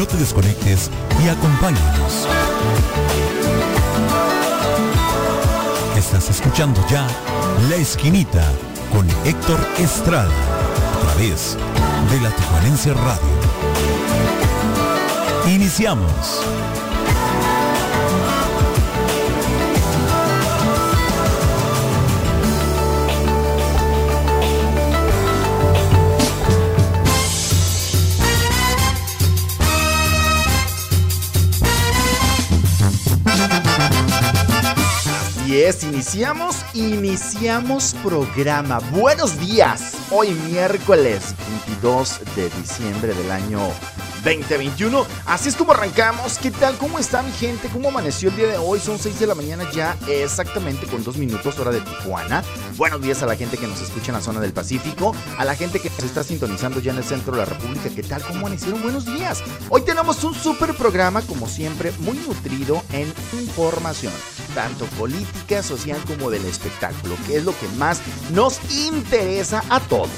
No te desconectes y acompáñanos. Estás escuchando ya La Esquinita con Héctor Estrada a través de la Tijuanense Radio. Iniciamos. Así es, iniciamos, iniciamos programa. Buenos días. Hoy miércoles 22 de diciembre del año 2021. Así es como arrancamos. ¿Qué tal? ¿Cómo está mi gente? ¿Cómo amaneció el día de hoy? Son 6 de la mañana ya, exactamente con 2 minutos hora de Tijuana. Buenos días a la gente que nos escucha en la zona del Pacífico, a la gente que nos está sintonizando ya en el centro de la República. ¿Qué tal? ¿Cómo amanecieron? Buenos días. Hoy tenemos un super programa, como siempre, muy nutrido en información, tanto política, social como del espectáculo, que es lo que más nos interesa a todos.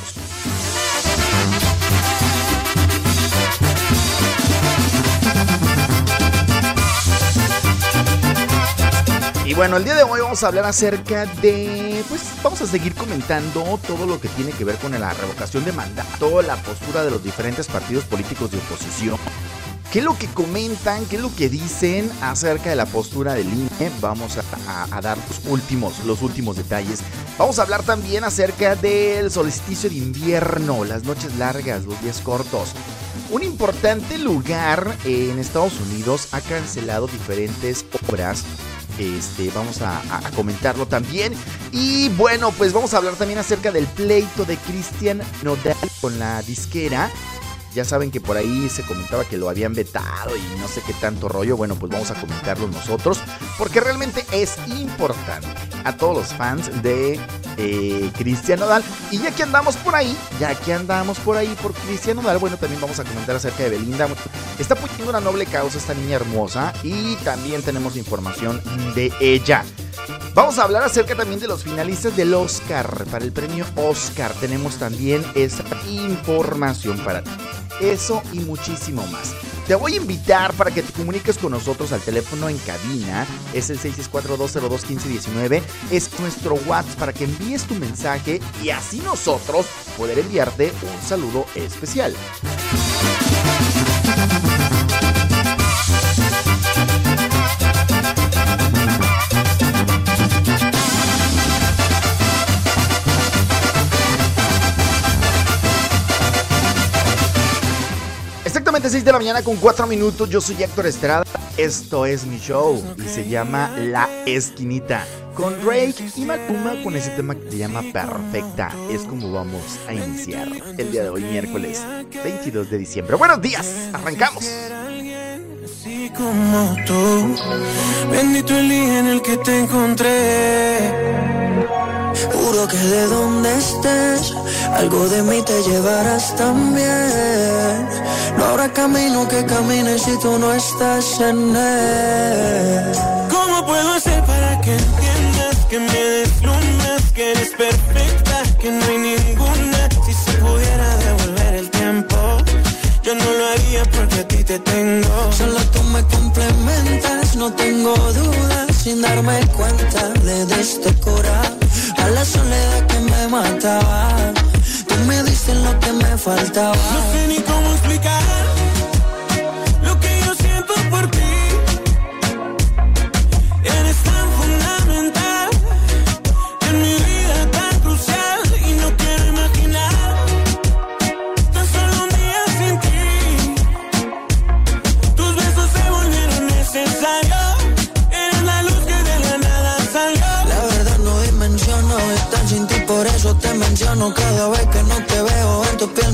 Y bueno, el día de hoy vamos a hablar acerca de, pues vamos a seguir comentando todo lo que tiene que ver con la revocación de mandato, la postura de los diferentes partidos políticos de oposición. ¿Qué es lo que comentan? ¿Qué es lo que dicen acerca de la postura del INE? Vamos a, a, dar los últimos, los últimos detalles. Vamos a hablar también acerca del solsticio de invierno, las noches largas, los días cortos. Un importante lugar en Estados Unidos ha cancelado diferentes obras este, vamos a, a, comentarlo también. Y bueno, pues vamos a hablar también acerca del pleito de Cristian Nodal con la disquera. Ya saben que por ahí se comentaba que lo habían vetado y no sé qué tanto rollo. Bueno, pues vamos a comentarlo nosotros porque realmente es importante a todos los fans de eh, Cristian Nodal. Y ya que andamos por ahí, ya que andamos por ahí por Cristian Nodal, bueno, también vamos a comentar acerca de Belinda. Está poniendo una noble causa esta niña hermosa y también tenemos información de ella. Vamos a hablar acerca también de los finalistas del Oscar. Para el premio Oscar tenemos también esa información para ti. Eso y muchísimo más. Te voy a invitar para que te comuniques con nosotros al teléfono en cabina. Es el 664-202-1519. Es nuestro WhatsApp para que envíes tu mensaje y así nosotros poder enviarte un saludo especial. Exactamente 6 de la mañana con 4 minutos. Yo soy Héctor Estrada. Esto es mi show y se llama La Esquinita. Con Drake y Maluma con ese tema que se llama Perfecta. Es como vamos a iniciar el día de hoy, miércoles 22 de diciembre. Buenos días, arrancamos. Así como tú, bendito el día en el que te encontré. Juro que de donde estés, algo de mí te llevarás también. No habrá camino que camine si tú no estás en él. ¿Cómo puedo hacer para que entiendas que me deslumbras, que eres perfecta, que no hay ninguna? Si se pudiera devolver el tiempo, yo no lo haría porque a ti te tengo. Solo tú me complementas, no tengo dudas, sin darme cuenta le este corazón a la soledad que me mataba. Tú me diste lo que me faltaba. No sé ni cómo explicar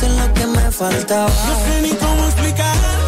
Diste lo que me faltaba. No sé ni cómo explicar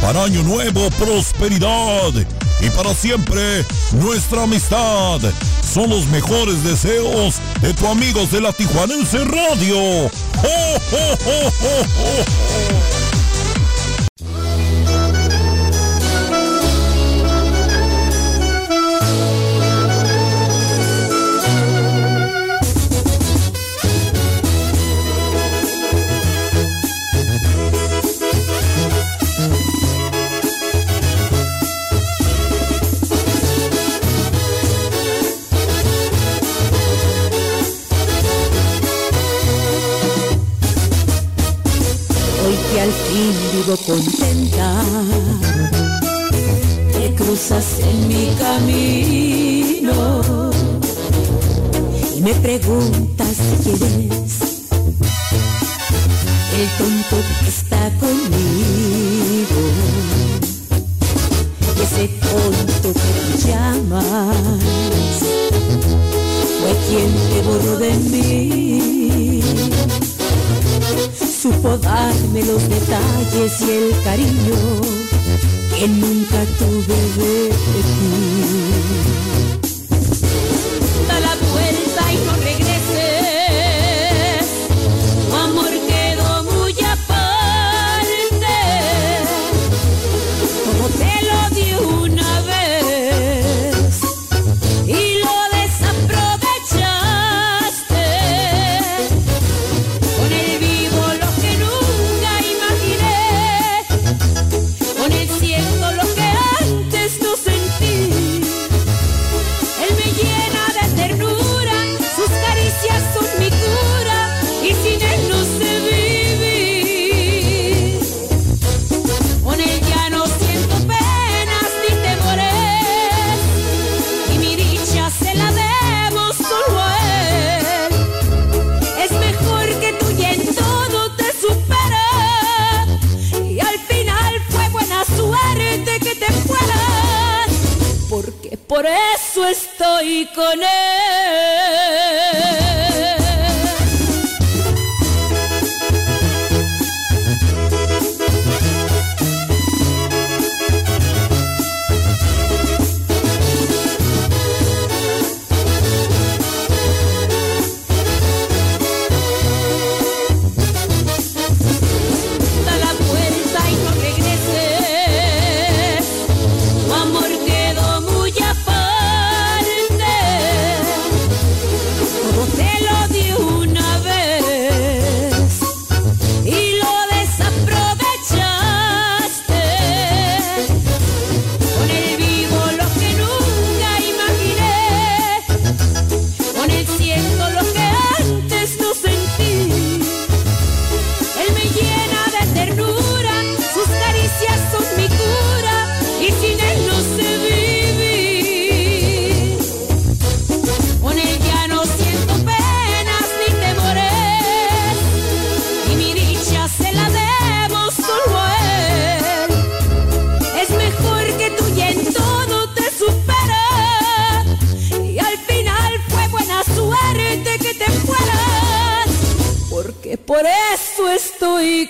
Para Año Nuevo, prosperidad. Y para siempre, nuestra amistad. Son los mejores deseos de tu amigos de la Tijuanense Radio. ¡Oh, oh, oh, oh, oh, oh!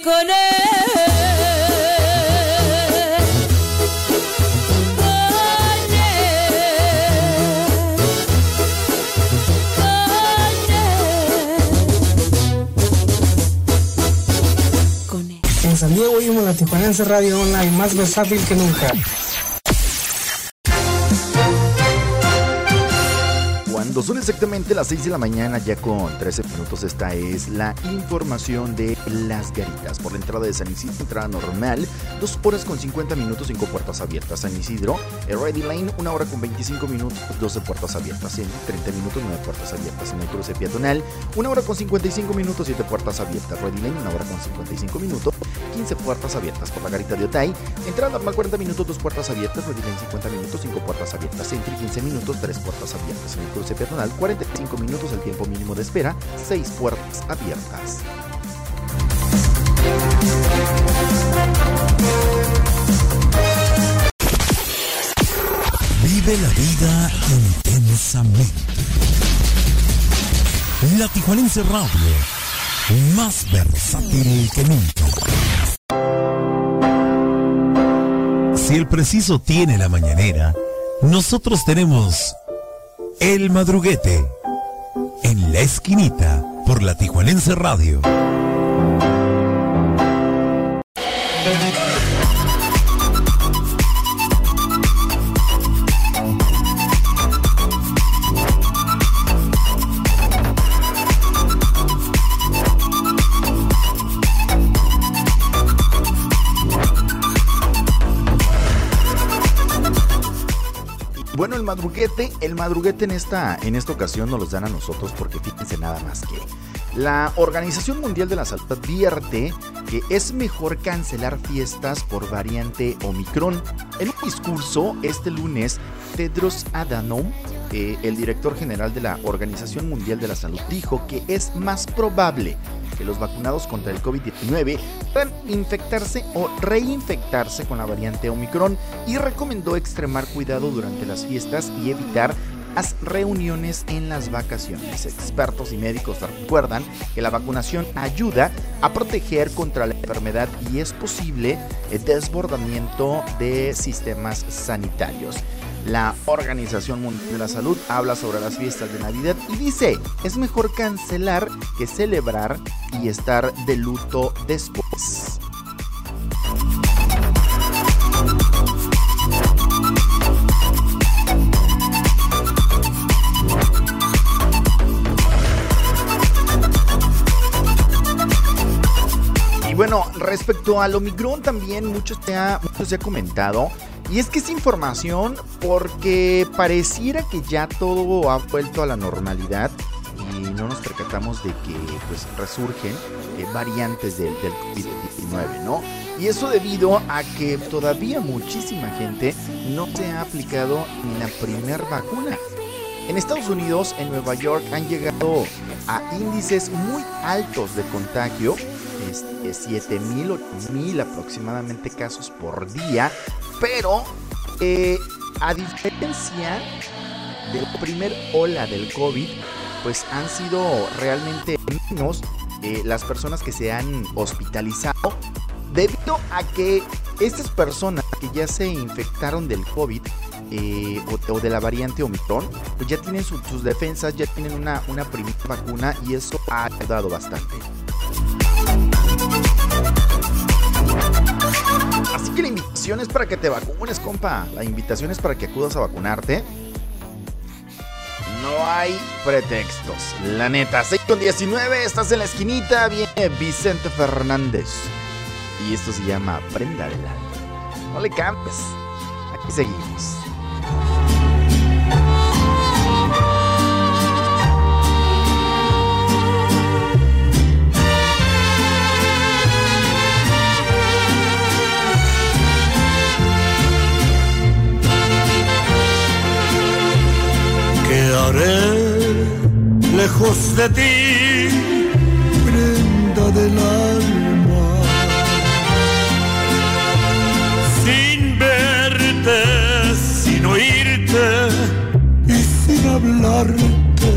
Con él. Con él. Con él. Con él. En San Diego oímos la Tijuanense Radio Online, más versátil que nunca. Cuando son exactamente las 6 de la mañana, ya con 13 minutos, esta es la información de las garitas. Por la entrada de San Isidro, entrada normal, 2 horas con 50 minutos, 5 puertas abiertas. San Isidro, el Ready Lane, 1 hora con 25 minutos, 12 puertas abiertas. En 30 minutos, 9 puertas abiertas. En el cruce peatonal, 1 hora con 55 minutos, 7 puertas abiertas. Ready Lane, 1 hora con 55 minutos, 15 puertas abiertas. Por la garita de Otay, entrada normal 40 minutos, 2 puertas abiertas. Ready Lane, 50 minutos, 5 puertas abiertas. Centro, 15 minutos, 3 puertas abiertas. En el cruce peatonal, 45 minutos, el tiempo mínimo de espera, 6 puertas abiertas. Vive la vida intensamente. La Tijuanense Radio, más versátil que nunca. Si el preciso tiene la mañanera, nosotros tenemos el madruguete en la esquinita por la Tijuanense Radio. Bueno, el madruguete, el madruguete en esta, en esta ocasión nos los dan a nosotros porque fíjense nada más que la Organización Mundial de la Salud advierte que es mejor cancelar fiestas por variante Omicron. En un discurso este lunes, Tedros Adhanom, eh, el director general de la Organización Mundial de la Salud, dijo que es más probable que los vacunados contra el COVID-19 puedan infectarse o reinfectarse con la variante Omicron y recomendó extremar cuidado durante las fiestas y evitar las reuniones en las vacaciones. Expertos y médicos recuerdan que la vacunación ayuda a proteger contra la enfermedad y es posible el desbordamiento de sistemas sanitarios. La Organización Mundial de la Salud habla sobre las fiestas de Navidad y dice, es mejor cancelar que celebrar y estar de luto después. Bueno, respecto al Omicron también mucho se ha, mucho se ha comentado. Y es que es información porque pareciera que ya todo ha vuelto a la normalidad y no nos percatamos de que pues resurgen eh, variantes del, del COVID-19, ¿no? Y eso debido a que todavía muchísima gente no se ha aplicado ni la primer vacuna. En Estados Unidos, en Nueva York, han llegado a índices muy altos de contagio, este, 7 mil, 8 mil aproximadamente casos por día, pero eh, a diferencia de la primer ola del COVID, pues han sido realmente menos eh, las personas que se han hospitalizado debido a que estas personas que ya se infectaron del COVID eh, o, de la variante Omicron, pues ya tienen su- sus defensas, ya tienen una, una primera vacuna y eso ha ayudado bastante. Así que la invitación es para que te vacunes, compa. La invitación es para que acudas a vacunarte. No hay pretextos. La neta, 6 con 19, estás en la esquinita, viene Vicente Fernández. Y esto se llama Prenda del Alma. No le cambies. Aquí seguimos. ¿Qué haré lejos de ti, prenda del alma? Sin verte, sin oírte y sin hablarte.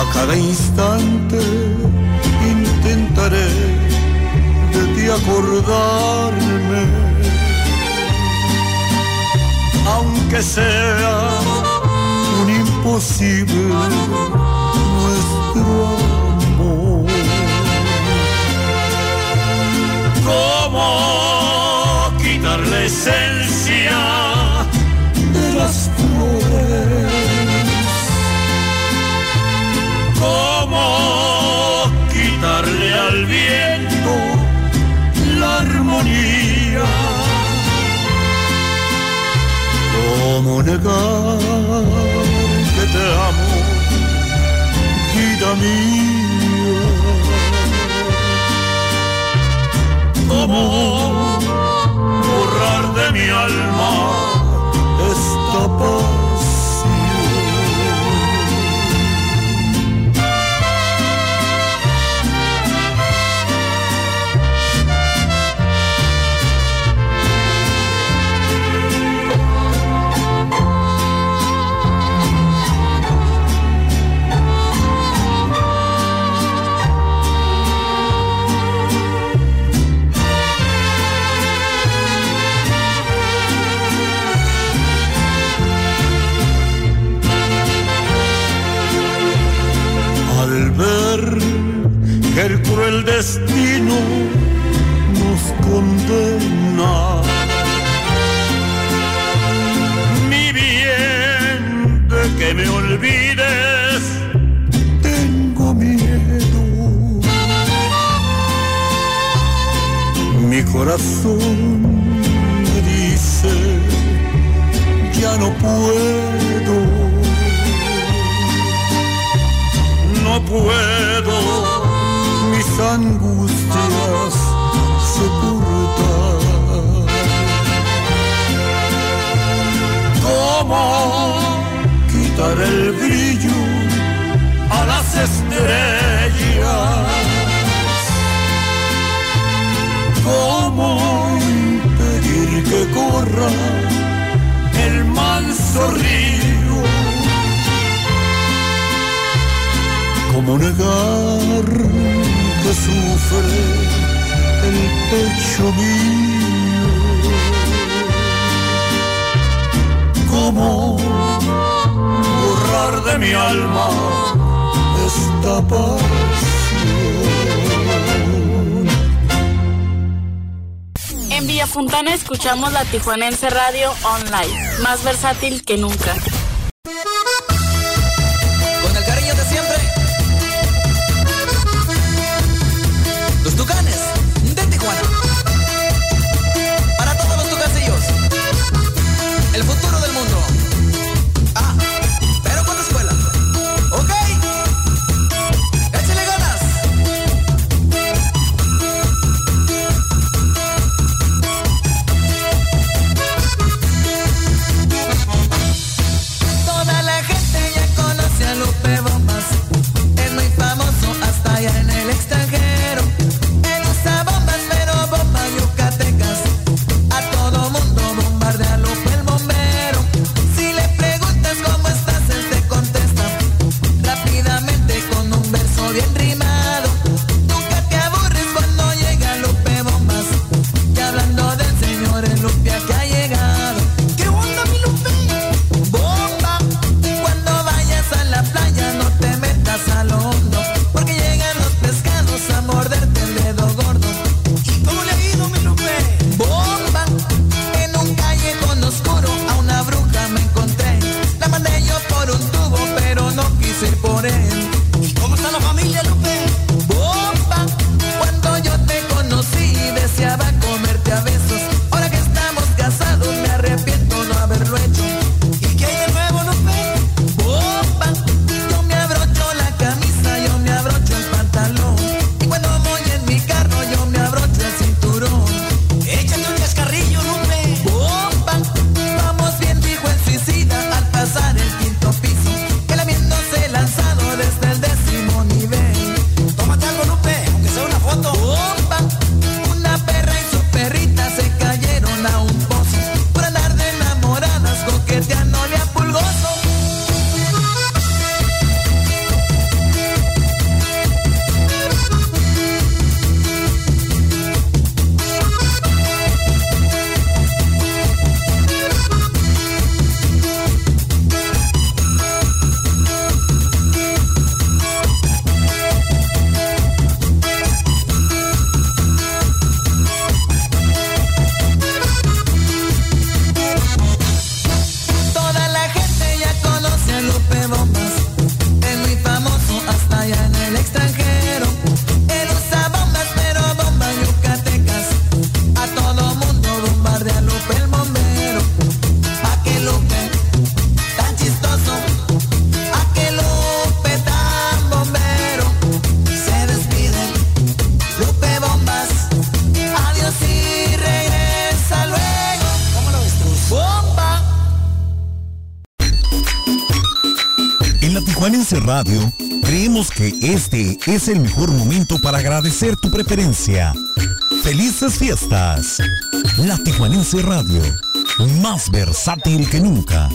A cada instante intentaré de ti acordarme aunque sea un imposible nuestro amor. ¿Cómo quitar la esencia de las flores? ¿Cómo quitarle al viento la armonía? ¿Cómo negar que te amo, vida mía? ¿Cómo borrar de mi alma el destino nos condena. Mi bien, que me olvides, tengo miedo. Mi corazón me dice, ya no puedo no puedo angustias sepultar. ¿Cómo quitar el brillo a las estrellas? ¿Cómo impedir que corra el manso río? ¿Cómo negar? que sufre el pecho mío. ¿Cómo borrar de mi alma esta pasión? En Villa Fontana escuchamos la Tijuanense Radio Online, más versátil que nunca. es el mejor momento para agradecer tu preferencia. Felices fiestas. La Tijuanense Radio, más versátil que nunca.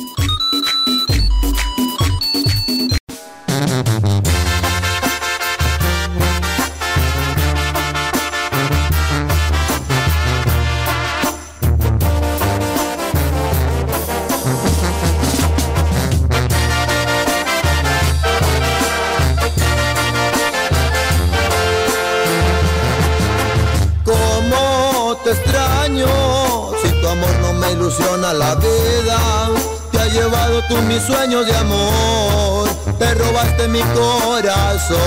la vida. Te ha llevado tú mis sueños de amor, te robaste mi corazón.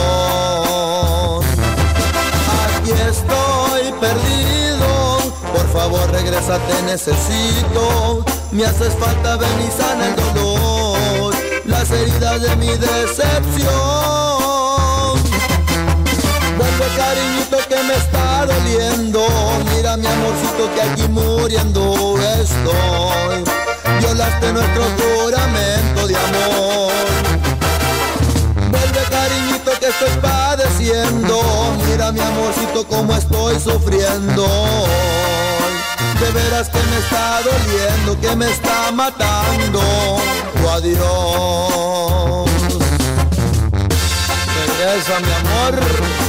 Aquí estoy perdido, por favor regresa, te necesito. Me haces falta ven y sana el dolor, las heridas de mi decepción ese cariñito que me está doliendo. Mira mi amorcito que aquí muriendo estoy. Violaste nuestro juramento de amor. Vuelve cariñito que estoy padeciendo. Mira mi amorcito como estoy sufriendo. De veras que me está doliendo, que me está matando. Tu adiós. Regresa mi amor.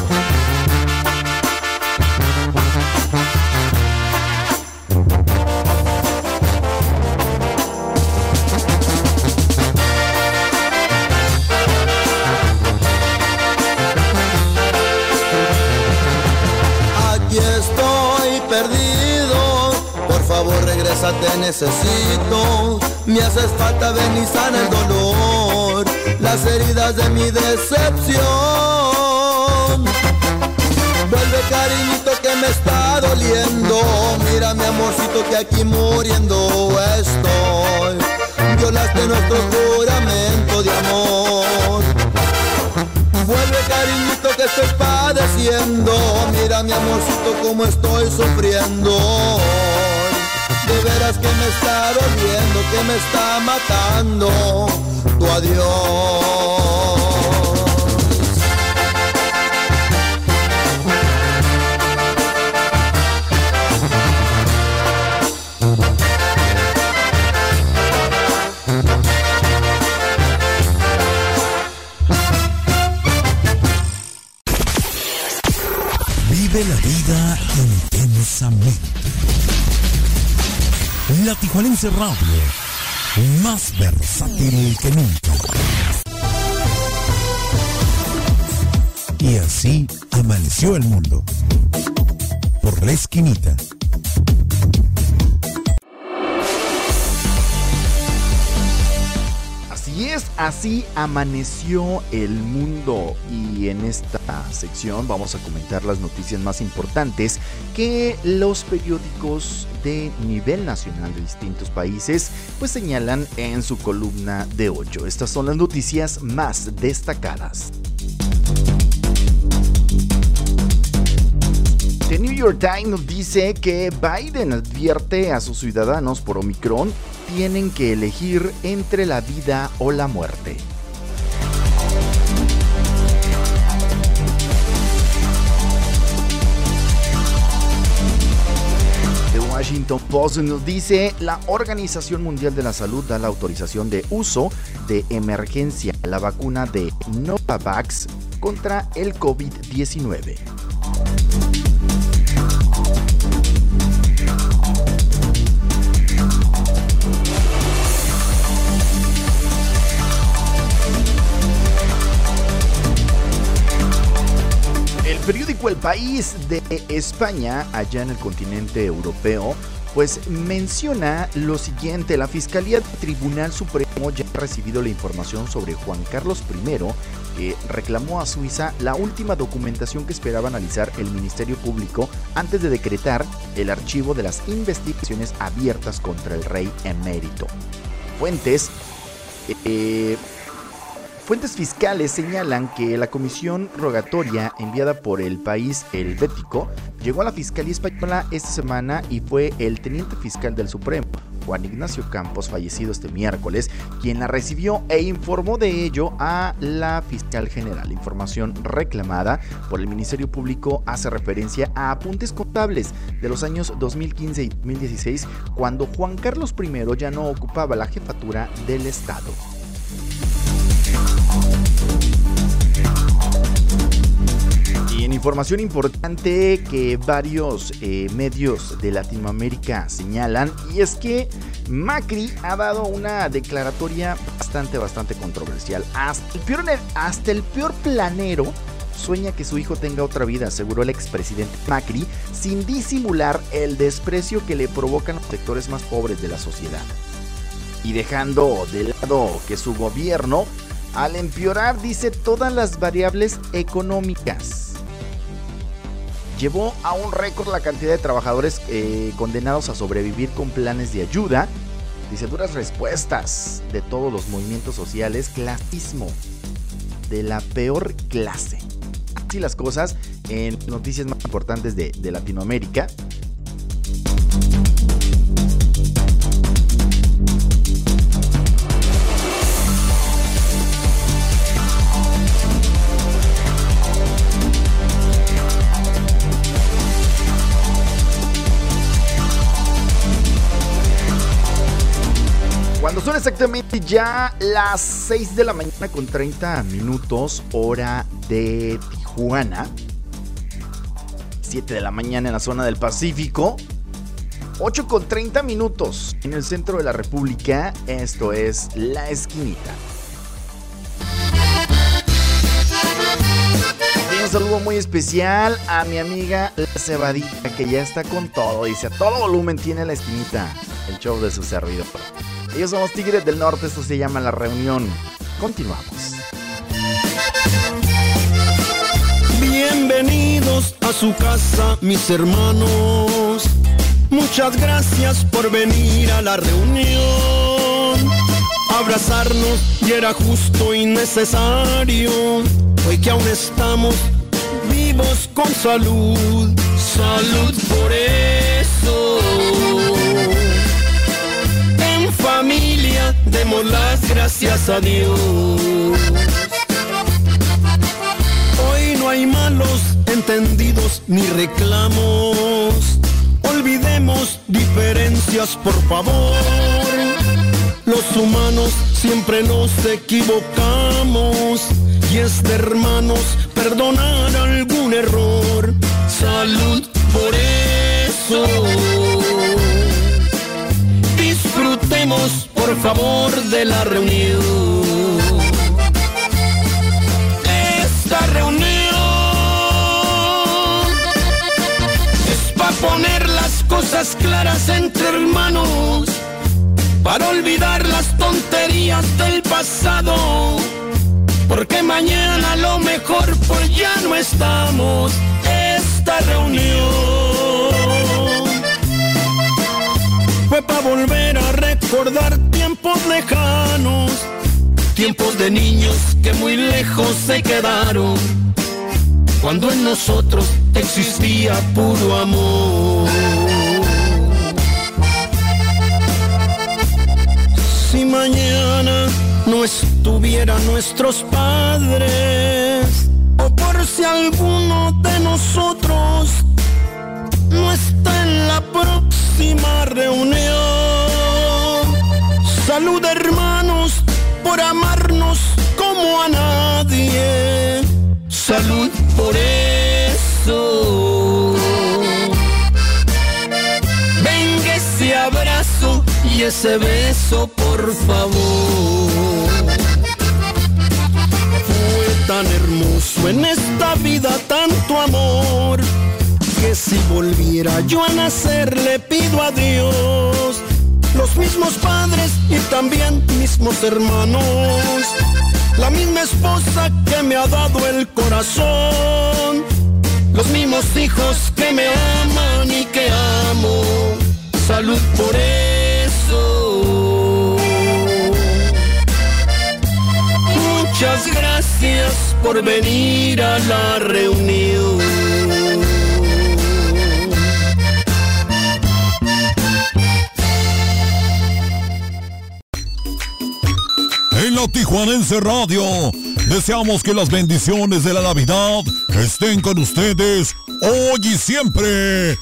Te necesito. Me haces falta, ven y sana el dolor, las heridas de mi decepción. Vuelve cariñito que me está doliendo, mira mi amorcito que aquí muriendo estoy. Violaste nuestro juramento de amor. Vuelve cariñito que estoy padeciendo Mira mi amorcito como estoy sufriendo. De que me está doliendo, que me está matando. Tu adiós La Tijuanense Radio, más versátil que nunca. Y así amaneció el mundo. Por la esquinita. Así amaneció el mundo y en esta sección vamos a comentar las noticias más importantes que los periódicos de nivel nacional de distintos países pues señalan en su columna de 8. Estas son las noticias más destacadas. The New York Times nos dice que Biden advierte a sus ciudadanos por Omicron tienen que elegir entre la vida o la muerte. The Washington Post nos dice la Organización Mundial de la Salud da la autorización de uso de emergencia la vacuna de Novavax contra el COVID-19. Periódico El País de España, allá en el continente europeo, pues menciona lo siguiente, la Fiscalía Tribunal Supremo ya ha recibido la información sobre Juan Carlos I, que reclamó a Suiza la última documentación que esperaba analizar el Ministerio Público antes de decretar el archivo de las investigaciones abiertas contra el rey emérito. Fuentes eh, Fuentes fiscales señalan que la comisión rogatoria enviada por el país helvético llegó a la Fiscalía Española esta semana y fue el teniente fiscal del Supremo, Juan Ignacio Campos, fallecido este miércoles, quien la recibió e informó de ello a la fiscal general. Información reclamada por el Ministerio Público hace referencia a apuntes contables de los años 2015 y 2016, cuando Juan Carlos I ya no ocupaba la jefatura del Estado. Y en información importante que varios eh, medios de Latinoamérica señalan, y es que Macri ha dado una declaratoria bastante, bastante controversial. Hasta el peor, planero sueña que su hijo tenga otra vida, aseguró el expresidente Macri, sin disimular el desprecio que le provocan los sectores más pobres de la sociedad. Y dejando de lado que su gobierno, al empeorar, dice todas las variables económicas, llevó a un récord la cantidad de trabajadores eh, condenados a sobrevivir con planes de ayuda. Dice duras respuestas de todos los movimientos sociales, clasismo de la peor clase. Así las cosas en noticias más importantes de, de Latinoamérica. Cuando son exactamente ya las 6 de la mañana con 30 minutos, hora de Tijuana. 7 de la mañana en la zona del Pacífico. 8 con 30 minutos en el centro de la República. Esto es La Esquinita. Un saludo muy especial a mi amiga La Cebadita, que ya está con todo. Dice, a todo volumen tiene La Esquinita, el show de su servidor. Ellos son los Tigres del Norte, esto se llama La Reunión. Continuamos. Bienvenidos a su casa, mis hermanos. Muchas gracias por venir a la reunión. Abrazarnos y era justo y necesario. Hoy que aún estamos vivos con salud. Salud por eso. Familia demos las gracias a Dios. Hoy no hay malos entendidos ni reclamos. Olvidemos diferencias, por favor. Los humanos siempre nos equivocamos y es de hermanos perdonar algún error. Salud por eso. Por favor, de la reunión. Esta reunión es para poner las cosas claras entre hermanos, para olvidar las tonterías del pasado, porque mañana lo mejor pues ya no estamos. Esta reunión fue para volver a recordar tiempos lejanos, tiempos de niños que muy lejos se quedaron, cuando en nosotros existía puro amor. Si mañana no estuvieran nuestros padres, o por si alguno de nosotros no está en la próxima reunión. Salud hermanos por amarnos como a nadie. Salud por eso. Venga ese abrazo y ese beso, por favor. Fue tan hermoso en esta vida tanto amor que si volviera yo a nacer le pido a Dios los mismos padres y también mismos hermanos, la misma esposa que me ha dado el corazón, los mismos hijos que me aman y que amo, salud por eso. Muchas gracias por venir a la reunión. Tijuanense Radio deseamos que las bendiciones de la Navidad estén con ustedes hoy y siempre.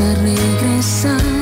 A regresar.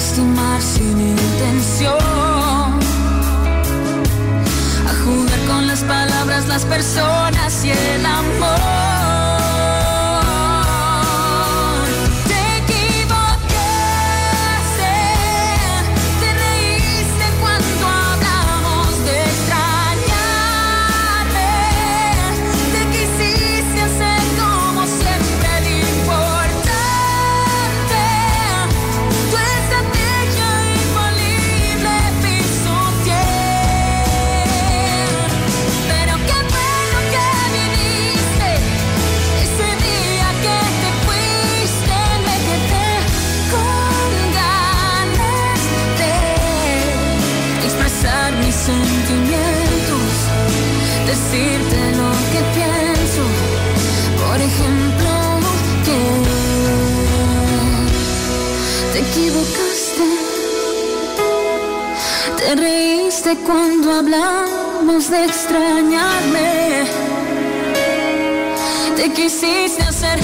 Lastimar sin intención. A jugar con las palabras, las personas y el amor. Cuando hablamos de extrañarme. Te quisiste hacer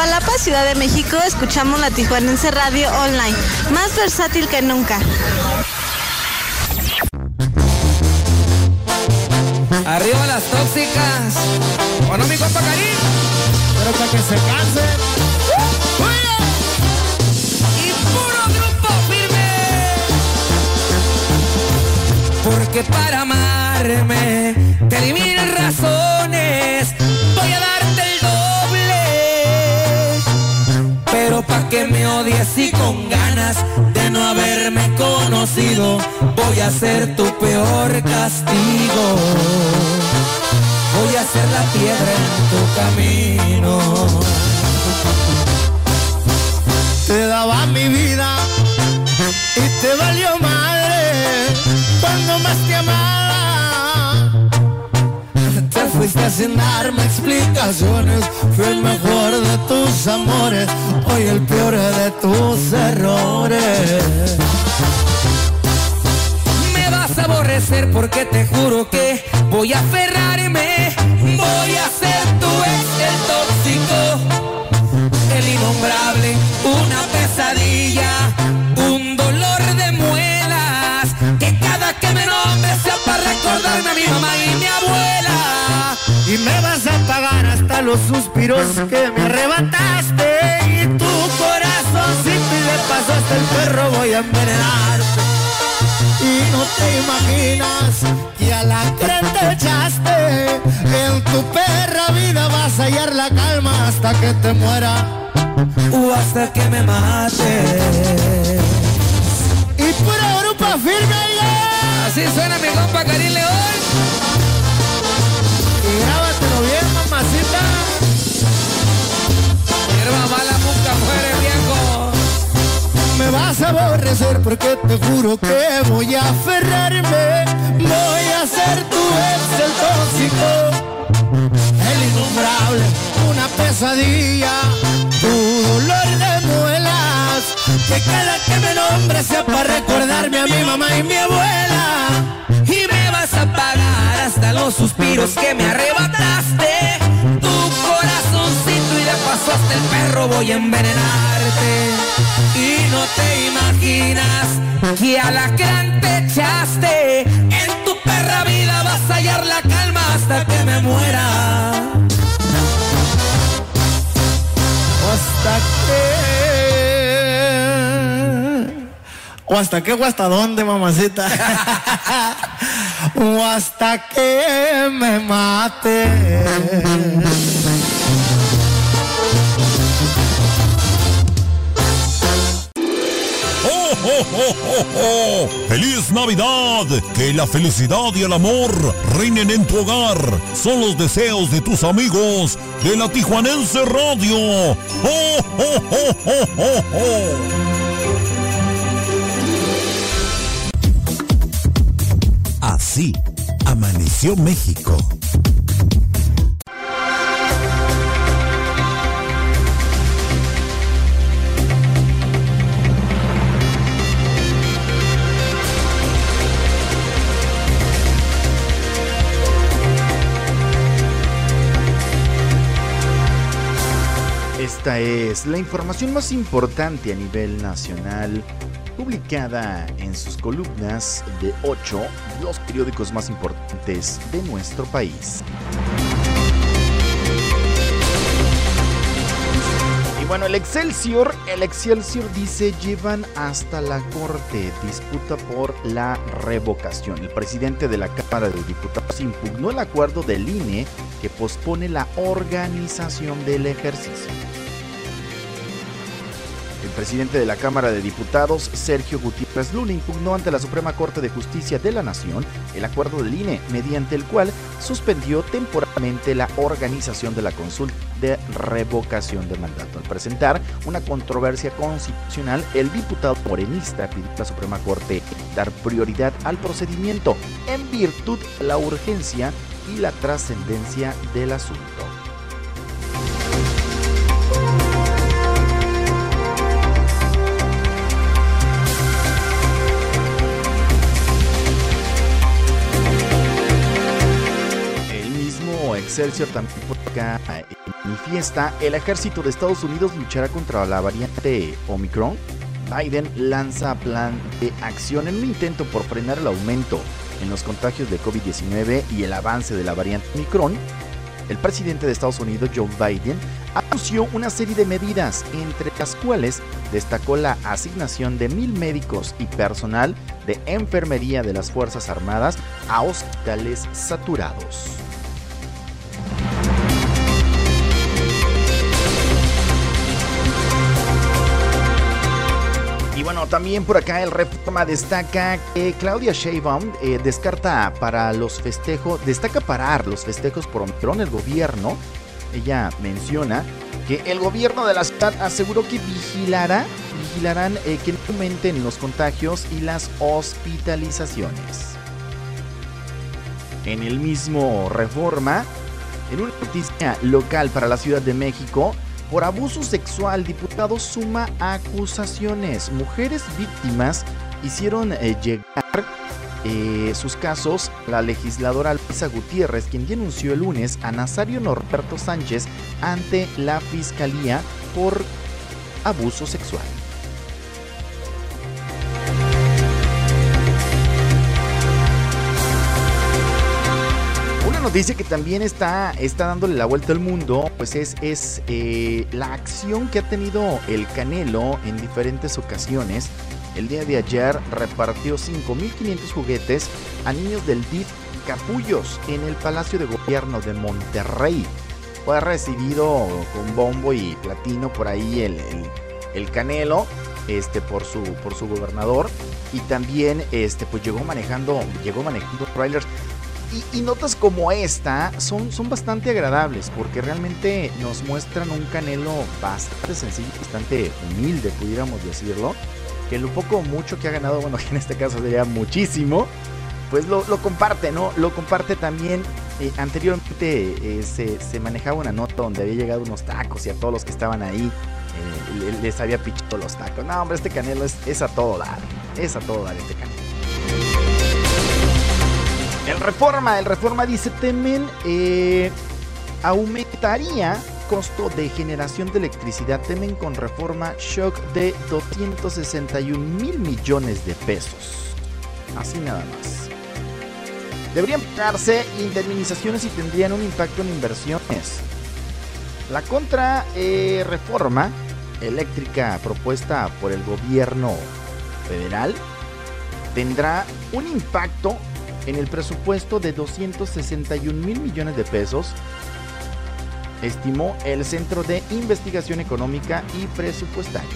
Iztapalapa, Ciudad de México, escuchamos la Tijuanense Radio Online, más versátil que nunca. De no haberme conocido, voy a ser tu peor castigo. Voy a ser la piedra en tu camino. Te daba mi vida y te valió madre cuando más te amaba. Te fuiste sin darme explicaciones, fui el mejor de tus amores, hoy el peor de tus errores. Porque te juro que voy a aferrarme. Voy a ser tu ex, el tóxico, el innombrable, una pesadilla, un dolor de muelas. Que cada que me nombre sea para recordarme a mi mamá y mi abuela. Y me vas a pagar hasta los suspiros que me arrebataste Y tu corazón si pide paso hasta el perro voy a envenenarte Y no te imaginas que a la creen te echaste En tu perra vida vas a hallar la calma hasta que te muera O hasta que me mate. Y pura grupa firme ya. Así suena mi compa Karim León. Y grábatelo bien mamacita. Hierba mala nunca muere viejo Me vas a aborrecer porque te juro que voy a aferrarme. Voy a ser tu ex el tóxico El innombrable, una pesadilla Tu dolor de muelas Que cada que me nombre sea para recordarme a mi mamá y mi abuela. Y me vas a pagar hasta los suspiros que me arrebataste y de paso hasta el perro voy a envenenarte Y no te imaginas que a la gran te echaste En tu perra vida vas a hallar la calma hasta que me muera hasta qué. ¿O hasta qué o hasta dónde, mamacita? o hasta que me mate. ¡Feliz Navidad! Que la felicidad y el amor reinen en tu hogar. Son los deseos de tus amigos de la Tijuanense Radio. ¡Oh, oh, oh, oh, oh, oh! Así amaneció México. Esta es la información más importante a nivel nacional, publicada en sus columnas de 8, los periódicos más importantes de nuestro país. Y bueno, el Excelsior, el Excelsior dice llevan hasta la corte disputa por la revocación. El presidente de la Cámara de Diputados impugnó el acuerdo del INE que pospone la organización del ejercicio. El presidente de la Cámara de Diputados, Sergio Gutiérrez Luna, impugnó ante la Suprema Corte de Justicia de la Nación el acuerdo del INE, mediante el cual suspendió temporalmente la organización de la consulta de revocación de mandato. Al presentar una controversia constitucional, el diputado morenista pidió a la Suprema Corte dar prioridad al procedimiento en virtud de la urgencia y la trascendencia del asunto. Excelsior también acá el ejército de Estados Unidos luchará contra la variante Omicron. Biden lanza plan de acción en un intento por frenar el aumento en los contagios de COVID-19 y el avance de la variante Omicron. El presidente de Estados Unidos, Joe Biden, anunció una serie de medidas, entre las cuales destacó la asignación de mil médicos y personal de enfermería de las Fuerzas Armadas a hospitales saturados. Bueno, también por acá el Reforma destaca que Claudia Sheinbaum eh, descarta para los festejos, destaca parar los festejos por Omicron el gobierno. Ella menciona que el gobierno de la ciudad aseguró que vigilará, vigilarán eh, que no aumenten los contagios y las hospitalizaciones. En el mismo Reforma, en una noticia local para la Ciudad de México, por abuso sexual, diputado suma acusaciones. Mujeres víctimas hicieron eh, llegar eh, sus casos la legisladora Luisa Gutiérrez, quien denunció el lunes a Nazario Norberto Sánchez ante la fiscalía por abuso sexual. Una noticia que también está, está dándole la vuelta al mundo, pues es, es eh, la acción que ha tenido el Canelo en diferentes ocasiones. El día de ayer repartió 5.500 juguetes a niños del DIF Capullos en el Palacio de Gobierno de Monterrey. Fue recibido con bombo y platino por ahí el, el, el Canelo este, por, su, por su gobernador y también este, pues llegó manejando, llegó manejando trailers. Y, notas como esta son, son bastante agradables porque realmente nos muestran un Canelo bastante sencillo, bastante humilde, pudiéramos decirlo. Que lo poco o mucho que ha ganado, bueno, que en este caso sería muchísimo, pues lo, lo comparte, ¿no? Lo comparte también. Eh, anteriormente eh, se, se, manejaba una nota donde había llegado unos tacos y a todos los que estaban ahí eh, les había pichado los tacos. No, hombre, este Canelo es, es a todo dar. Es a todo dar este Canelo. El Reforma, el Reforma dice, temen, eh, aumentaría costo de generación de electricidad. Temen con Reforma shock de 261 mil millones de pesos. Así nada más. Deberían pagarse indemnizaciones y tendrían un impacto en inversiones. La contra eh, reforma eléctrica propuesta por el gobierno federal tendrá un impacto en el presupuesto de 261 mil millones de pesos, estimó el Centro de Investigación Económica y Presupuestaria.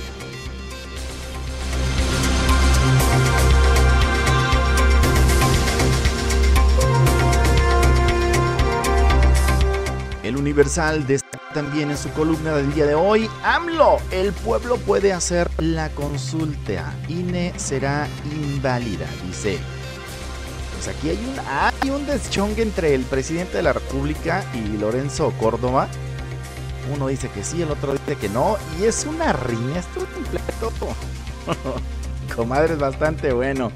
El Universal destaca también en su columna del día de hoy, AMLO, el pueblo puede hacer la consulta, INE será inválida, dice. Pues aquí hay un, hay un deschongue entre el presidente de la República y Lorenzo Córdoba. Uno dice que sí, el otro dice que no, y es una riña, esto completo. Comadre, es bastante bueno.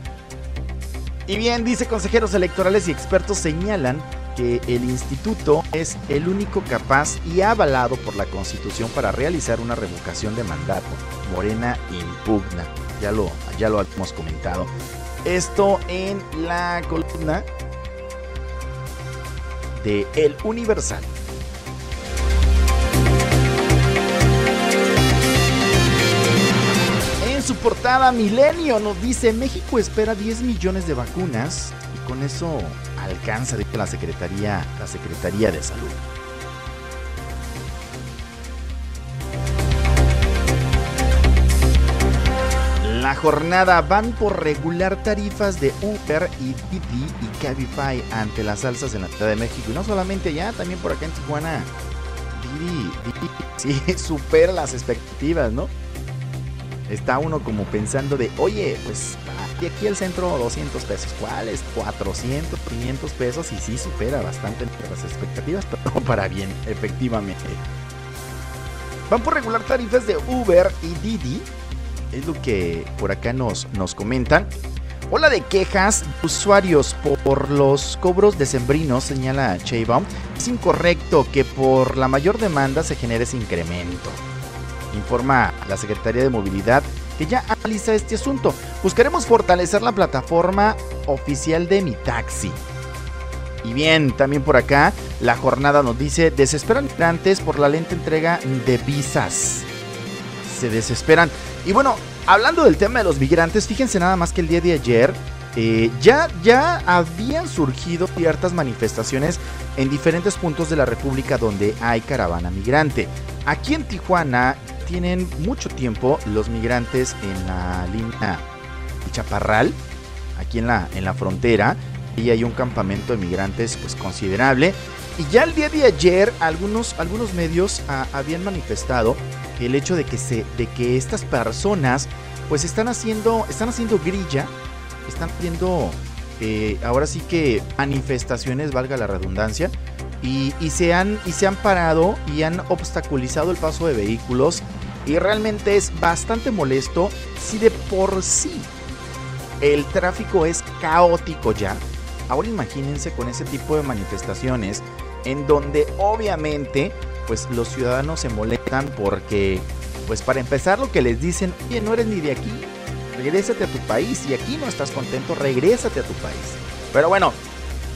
Y bien, dice consejeros electorales y expertos señalan que el instituto es el único capaz y avalado por la Constitución para realizar una revocación de mandato. Morena impugna. Ya lo, ya lo hemos comentado. Esto en la columna de El Universal. En su portada Milenio nos dice México espera 10 millones de vacunas y con eso alcanza la Secretaría, la Secretaría de Salud. La jornada van por regular tarifas de Uber y Didi y Cabify ante las alzas en la Ciudad de México. Y no solamente allá, también por acá en Tijuana. Didi, Didi sí supera las expectativas, ¿no? Está uno como pensando de, oye, pues y aquí el centro 200 pesos. ¿Cuál es? 400, 500 pesos y sí supera bastante las expectativas, pero para bien, efectivamente. Van por regular tarifas de Uber y Didi. Es lo que por acá nos, nos comentan. Ola de quejas de usuarios por los cobros decembrinos, señala Cheybaum. Es incorrecto que por la mayor demanda se genere ese incremento. Informa la Secretaría de Movilidad que ya analiza este asunto. Buscaremos fortalecer la plataforma oficial de Mi Taxi. Y bien, también por acá, la jornada nos dice, desesperan migrantes por la lenta entrega de visas. Se desesperan. Y bueno, hablando del tema de los migrantes, fíjense nada más que el día de ayer eh, ya, ya habían surgido ciertas manifestaciones en diferentes puntos de la República donde hay caravana migrante. Aquí en Tijuana tienen mucho tiempo los migrantes en la línea de Chaparral, aquí en la, en la frontera, y hay un campamento de migrantes pues considerable. Y ya el día de ayer algunos, algunos medios ah, habían manifestado el hecho de que, se, de que estas personas pues están haciendo, están haciendo grilla, están haciendo eh, ahora sí que manifestaciones, valga la redundancia, y, y, se han, y se han parado y han obstaculizado el paso de vehículos y realmente es bastante molesto si de por sí el tráfico es caótico ya. Ahora imagínense con ese tipo de manifestaciones en donde obviamente pues los ciudadanos se molestan porque pues para empezar lo que les dicen, oye, no eres ni de aquí, regrésate a tu país y aquí no estás contento, regrésate a tu país. Pero bueno,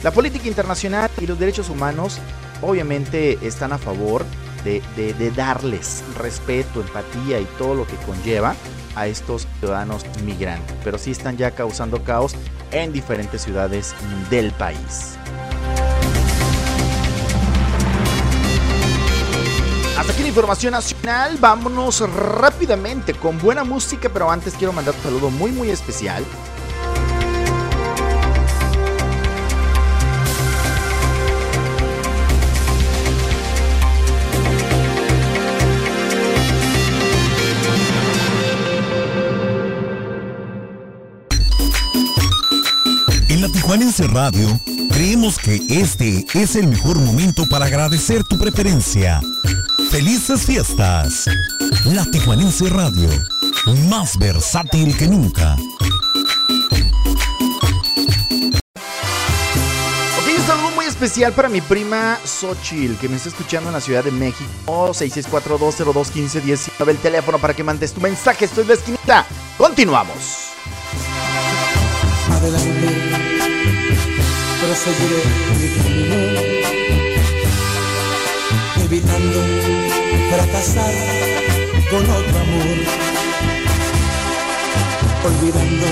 la política internacional y los derechos humanos obviamente están a favor de, de, de, darles respeto, empatía y todo lo que conlleva a estos ciudadanos migrantes. Pero sí están ya causando caos en diferentes ciudades del país. Aquí la información nacional. Vámonos rápidamente con buena música, pero antes quiero mandar un saludo muy muy especial Tijuanense Radio, creemos que este es el mejor momento para agradecer tu preferencia. ¡Felices fiestas! La Tijuanense Radio, más versátil que nunca. Ok, un saludo muy especial para mi prima Xochil, que me está escuchando en la Ciudad de México. 6642021519, el teléfono para que mandes tu mensaje. Estoy en la esquinita. Continuamos. Adelante proseguiré mi camino, evitando fracasar con otro amor, olvidando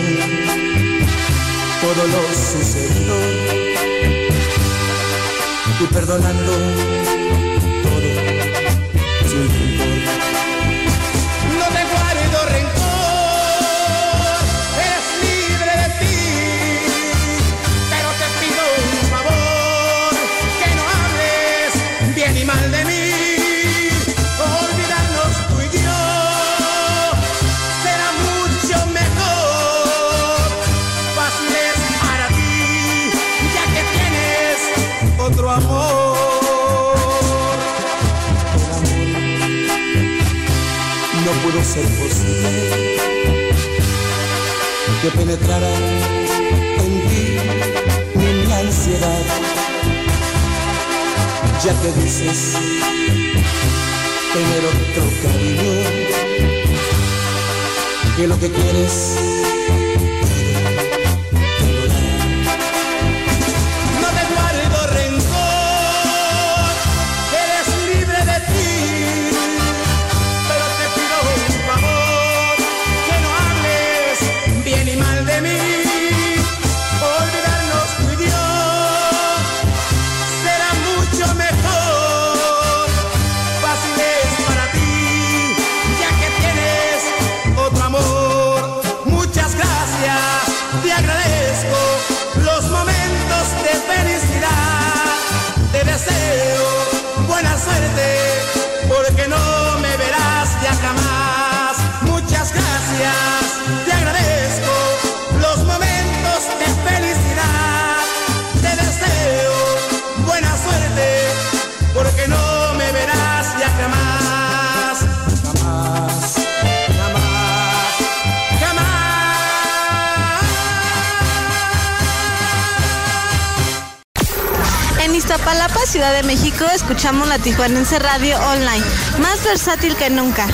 todo lo sucedido y perdonando pudo ser posible que penetrara en ti mi ansiedad. Ya que dices tener otro cariño, que lo que quieres Iztapalapa, Ciudad de México, escuchamos la Tijuanense Radio Online, más versátil que nunca.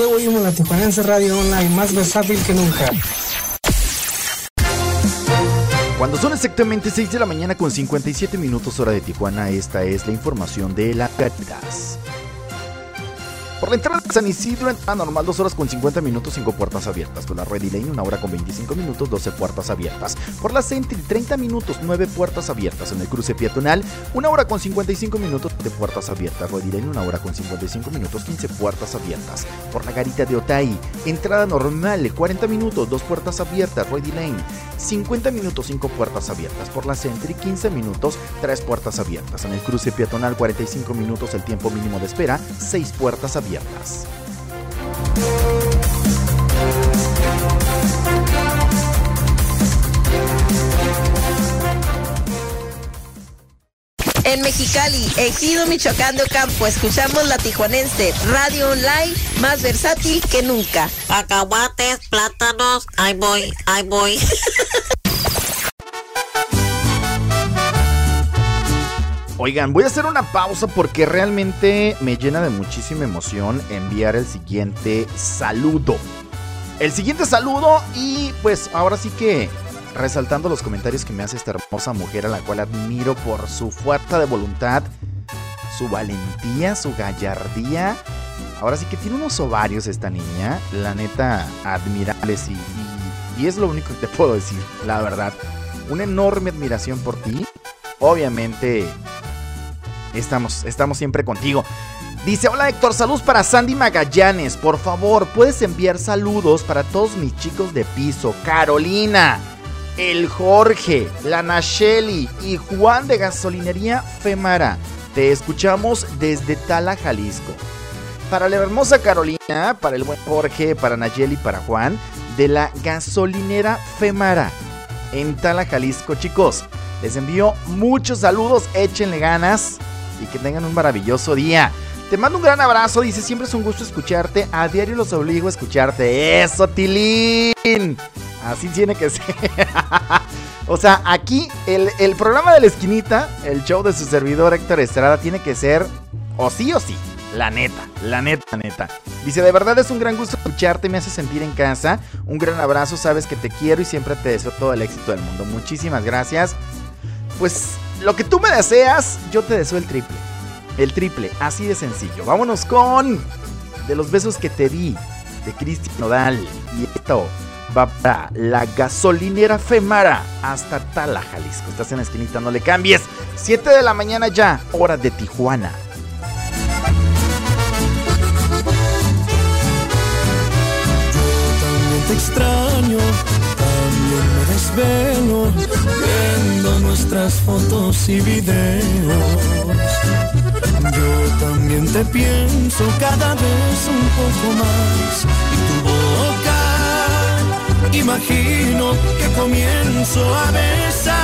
Diego oímos la Tijuanense Radio Online, más versátil que nunca. Cuando son exactamente 6 de la mañana con 57 minutos hora de Tijuana, esta es la información de la Caritas. Por la entrada de San Isidro, entrada normal 2 horas con 50 minutos, 5 puertas abiertas. Por la Ready Lane, 1 hora con 25 minutos, 12 puertas abiertas. Por la Sentry, 30 minutos, 9 puertas abiertas. En el cruce peatonal, 1 hora con 55 minutos, de puertas abiertas. Lane, 1 hora con 55 minutos, 15 puertas abiertas. Por la Garita de Otay, entrada normal, 40 minutos, 2 puertas abiertas. Ready Lane, 50 minutos, 5 puertas abiertas. Por la Sentry, 15 minutos, 3 puertas abiertas. En el cruce peatonal, 45 minutos, el tiempo mínimo de espera, 6 puertas abiertas. En Mexicali, Ejido Michoacán de Ocampo, escuchamos la tijuanense Radio Online, más versátil que nunca. Cacahuates, plátanos, ahí voy, ahí voy. Oigan, voy a hacer una pausa porque realmente me llena de muchísima emoción enviar el siguiente saludo. El siguiente saludo y pues ahora sí que resaltando los comentarios que me hace esta hermosa mujer a la cual admiro por su fuerza de voluntad, su valentía, su gallardía. Ahora sí que tiene unos ovarios esta niña, la neta, admirables y, y, y es lo único que te puedo decir, la verdad. Una enorme admiración por ti. Obviamente Estamos, estamos siempre contigo. Dice, hola Héctor, saludos para Sandy Magallanes. Por favor, puedes enviar saludos para todos mis chicos de piso. Carolina, el Jorge, la Nacheli y Juan de Gasolinería Femara. Te escuchamos desde Tala, Jalisco. Para la hermosa Carolina, para el buen Jorge, para Nayeli para Juan, de la gasolinera Femara en Tala, Jalisco. Chicos, les envío muchos saludos, échenle ganas y que tengan un maravilloso día. Te mando un gran abrazo, dice, siempre es un gusto escucharte, a diario los obligo a escucharte. Eso, Tilín. Así tiene que ser. o sea, aquí el, el, programa de la esquinita, el show de su servidor Héctor Estrada, tiene que ser o sí o sí. La neta, la neta, la neta. Dice, de verdad es un gran gusto escucharte, me hace sentir en casa. Un gran abrazo, sabes que te quiero y siempre te deseo todo el éxito del mundo. Muchísimas gracias. Pues lo que tú me deseas, yo te deseo el triple. El triple, así de sencillo. Vámonos con De los besos que te di, de Cristian Nodal. Y esto va para la gasolinera Femara hasta Tala, Jalisco. Estás en la esquinita, no le cambies. 7 de la mañana ya, hora de Tijuana. Yo te extraño, también me desvelo viendo nuestras fotos y videos. Yo también te pienso cada vez un poco más y tu boca imagino que comienzo a besar.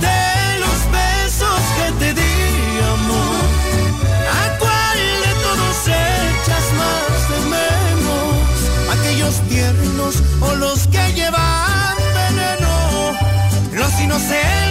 De los besos que te di, amor, ¿a cuál de todos echas más de menos? Aquellos tiernos o los que llevan veneno, los inocentes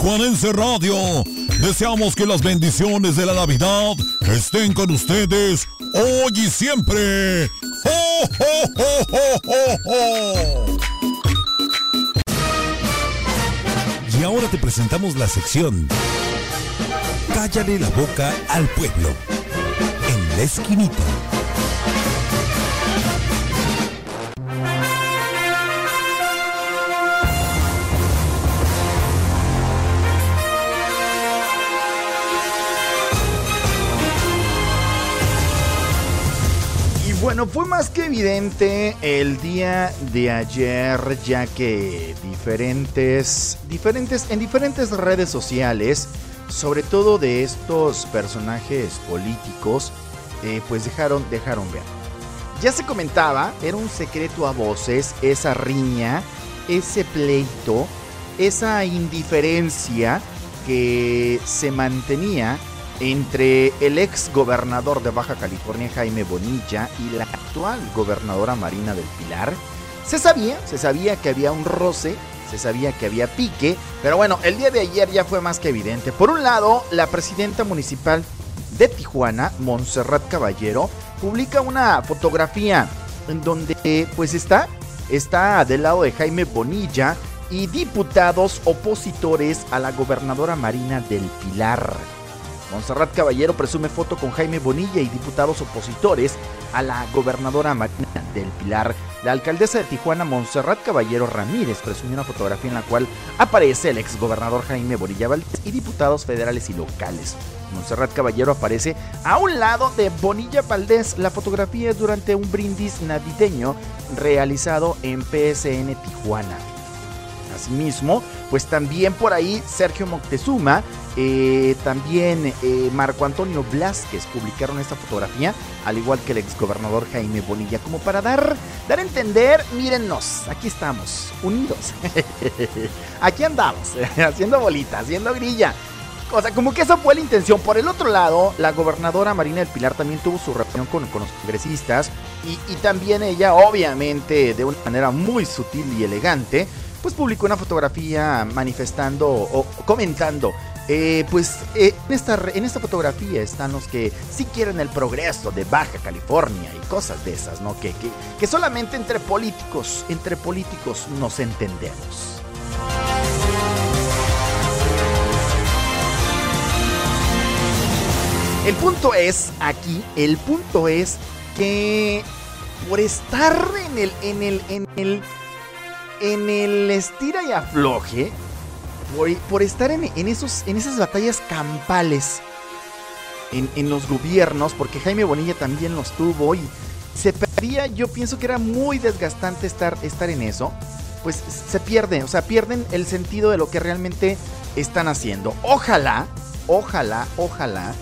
Tijuanense Radio. Deseamos que las bendiciones de la Navidad estén con ustedes hoy y siempre. Y ahora te presentamos la sección Cállale la boca al pueblo. En la esquinita. Bueno, fue más que evidente el día de ayer, ya que diferentes, diferentes, en diferentes redes sociales, sobre todo de estos personajes políticos, eh, pues dejaron, dejaron ver. Ya se comentaba, era un secreto a voces, esa riña, ese pleito, esa indiferencia que se mantenía entre el ex gobernador de Baja California Jaime Bonilla y la actual gobernadora Marina del Pilar. Se sabía, se sabía que había un roce, se sabía que había pique, pero bueno, el día de ayer ya fue más que evidente. Por un lado, la presidenta municipal de Tijuana, Montserrat Caballero, publica una fotografía en donde pues está, está del lado de Jaime Bonilla y diputados opositores a la gobernadora Marina del Pilar. Montserrat Caballero presume foto con Jaime Bonilla y diputados opositores a la gobernadora Marina del Pilar. La alcaldesa de Tijuana, Montserrat Caballero Ramírez, presumió una fotografía en la cual aparece el exgobernador Jaime Bonilla Valdés y diputados federales y locales. Montserrat Caballero aparece a un lado de Bonilla Valdés. La fotografía es durante un brindis navideño realizado en PSN Tijuana. Asimismo, pues también por ahí Sergio Moctezuma, eh, también eh, Marco Antonio Blasquez publicaron esta fotografía, al igual que el exgobernador Jaime Bonilla, como para dar, dar a entender, mírennos, aquí estamos, unidos. aquí andamos, haciendo bolita, haciendo grilla. O sea, como que esa fue la intención. Por el otro lado, la gobernadora Marina del Pilar también tuvo su reunión con, con los congresistas y, y también ella, obviamente, de una manera muy sutil y elegante, pues publicó una fotografía manifestando o comentando. Eh, pues eh, en, esta, en esta fotografía están los que sí quieren el progreso de Baja California y cosas de esas, ¿no? Que, que, que solamente entre políticos, entre políticos nos entendemos. El punto es aquí, el punto es que por estar en el, en el, en el, en el estira y afloje, por, estar en, en esos, en esas batallas campales en, en los gobiernos, porque Jaime Bonilla también los tuvo y se perdía, yo pienso que era muy desgastante estar, estar en eso, pues se pierde, o sea, pierden el sentido de lo que realmente están haciendo. Ojalá, ojalá, ojalá,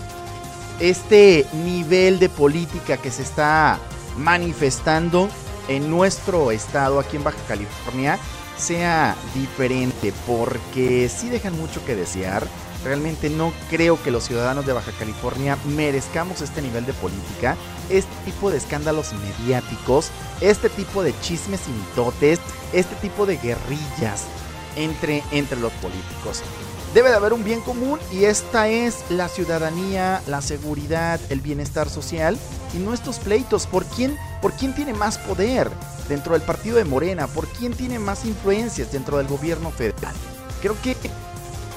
este nivel de política que se está manifestando en nuestro estado, aquí en Baja California, sea diferente, porque sí dejan mucho que desear. Realmente no creo que los ciudadanos de Baja California merezcamos este nivel de política, este tipo de escándalos mediáticos, este tipo de chismes y mitotes, este tipo de guerrillas entre, entre los políticos. Debe de haber un bien común y esta es la ciudadanía, la seguridad, el bienestar social y no estos pleitos. ¿Por quién, ¿Por quién tiene más poder dentro del partido de Morena? ¿Por quién tiene más influencias dentro del gobierno federal? Creo que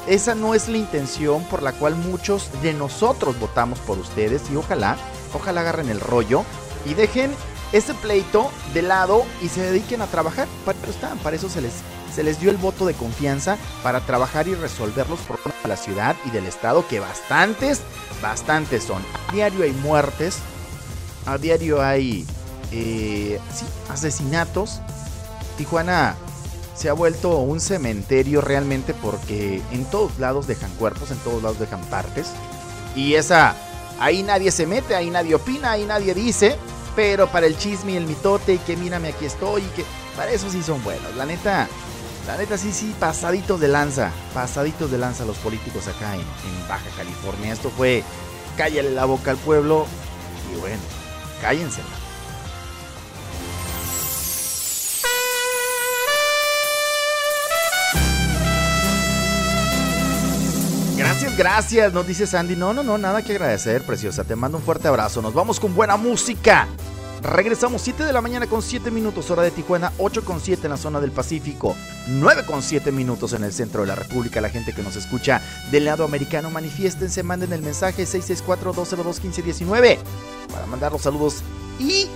esa no es la intención por la cual muchos de nosotros votamos por ustedes y ojalá, ojalá agarren el rollo y dejen ese pleito de lado y se dediquen a trabajar. Para están, para eso se les, se les dio el voto de confianza para trabajar y resolver los problemas de la ciudad y del estado, que bastantes, bastantes son. A diario hay muertes, a diario hay eh, asesinatos. Tijuana se ha vuelto un cementerio realmente porque en todos lados dejan cuerpos, en todos lados dejan partes. Y esa, ahí nadie se mete, ahí nadie opina, ahí nadie dice. Pero para el chisme y el mitote y que mírame aquí estoy y que para eso sí son buenos. La neta, la neta, sí, sí, pasaditos de lanza. Pasaditos de lanza los políticos acá en, Baja California. Esto fue cállale la boca al pueblo. Y bueno, cállensela. Gracias, gracias, nos dice Sandy. No, no, no, nada que agradecer, preciosa. Te mando un fuerte abrazo. Nos vamos con buena música. Regresamos 7 de la mañana con 7 minutos hora de Tijuana, 8 con 7 en la zona del Pacífico, 9 con 7 minutos en el centro de la República. La gente que nos escucha del lado americano, manifiéstense, manden el mensaje 664-202-1519 para mandar los saludos y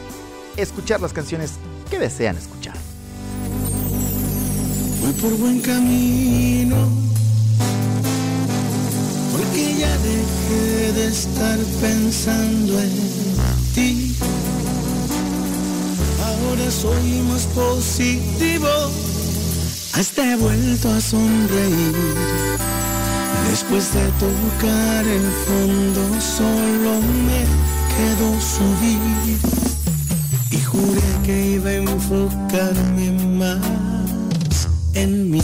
escuchar las canciones que desean escuchar. Voy por buen camino, porque ya dejé de estar pensando en ti ahora soy más positivo. Hasta he vuelto a sonreír. Después de tocar el fondo, solo me quedó subir. Y juré que iba a enfocarme más en mí.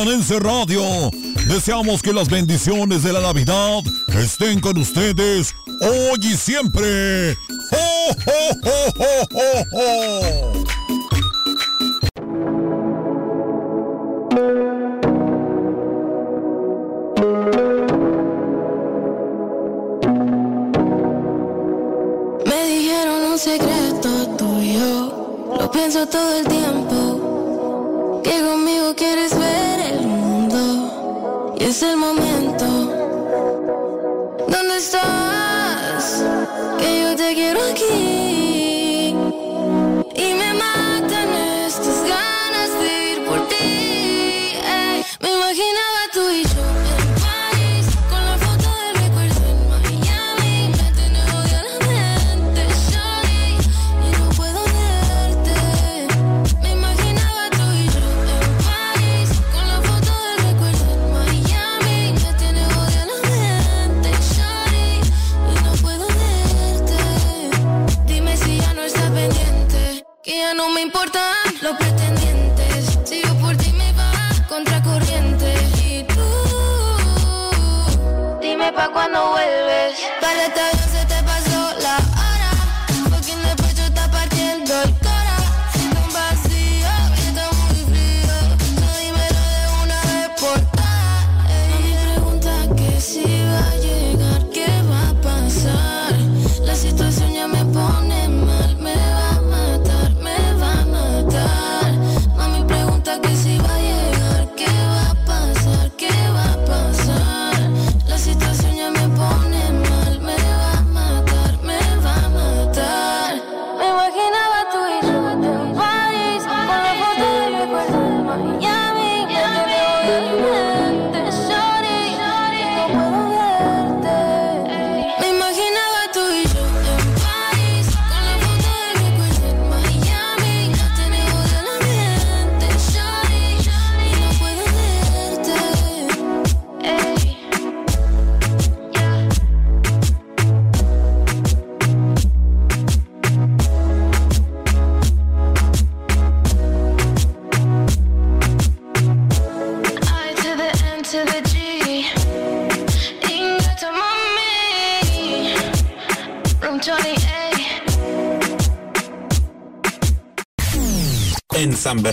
Tijuanense Radio. Deseamos que las bendiciones de la Navidad estén con ustedes hoy y siempre. Me dijeron un secreto tuyo, lo pienso todo el tiempo, que conmigo quieres ver. Es el momento. ¿Dónde estás? Que yo te quiero aquí. pa' cuando vuelves. Para estar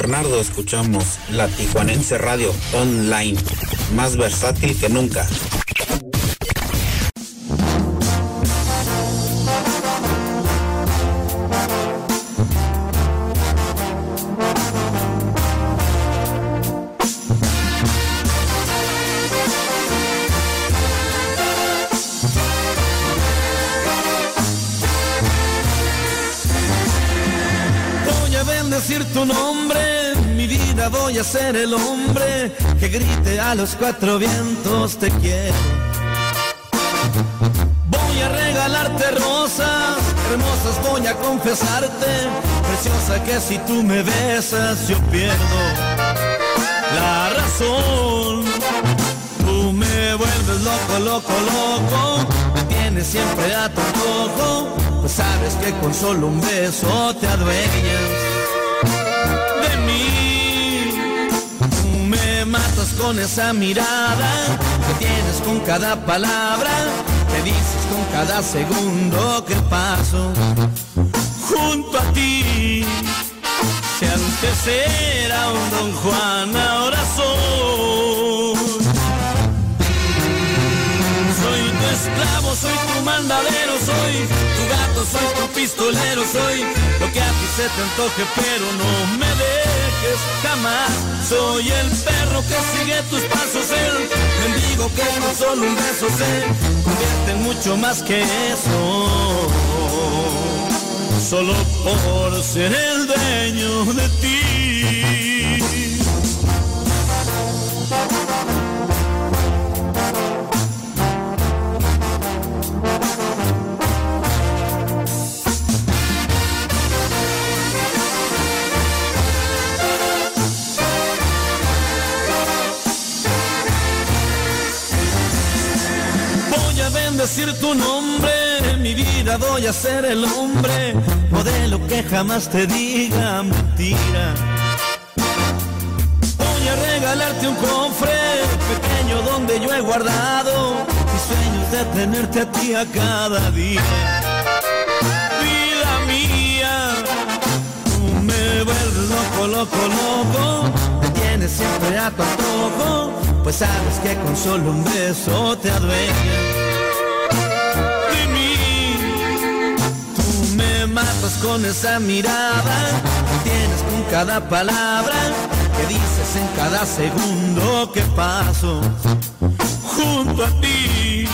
Bernardo escuchamos la Tijuanense Radio Online, más versátil que nunca. Ser el hombre que grite a los cuatro vientos te quiero. Voy a regalarte rosas, hermosas voy a confesarte, preciosa que si tú me besas yo pierdo la razón. Tú me vuelves loco, loco, loco, me tienes siempre a tu antojo, pues sabes que con solo un beso te adueñas con esa mirada que tienes con cada palabra, que dices con cada segundo que paso junto a ti. Si antes era un don Juan, ahora soy. Esclavo, soy tu mandadero, soy tu gato, soy tu pistolero, soy lo que a ti se te antoje, pero no me dejes jamás. Soy el perro que sigue tus pasos, el mendigo que con solo un beso se convierte en mucho más que eso. Solo por ser el dueño de ti. Bendecir tu nombre, en mi vida voy a ser el hombre, modelo que jamás te diga mentira. Voy a regalarte un cofre pequeño donde yo he guardado mis sueños de tenerte a ti a cada día. Vida mía, tú me vuelves loco, loco, loco, tienes siempre a tu antojo, pues sabes que con solo un beso te adueñas con esa mirada que tienes con cada palabra que dices en cada segundo que paso junto a ti.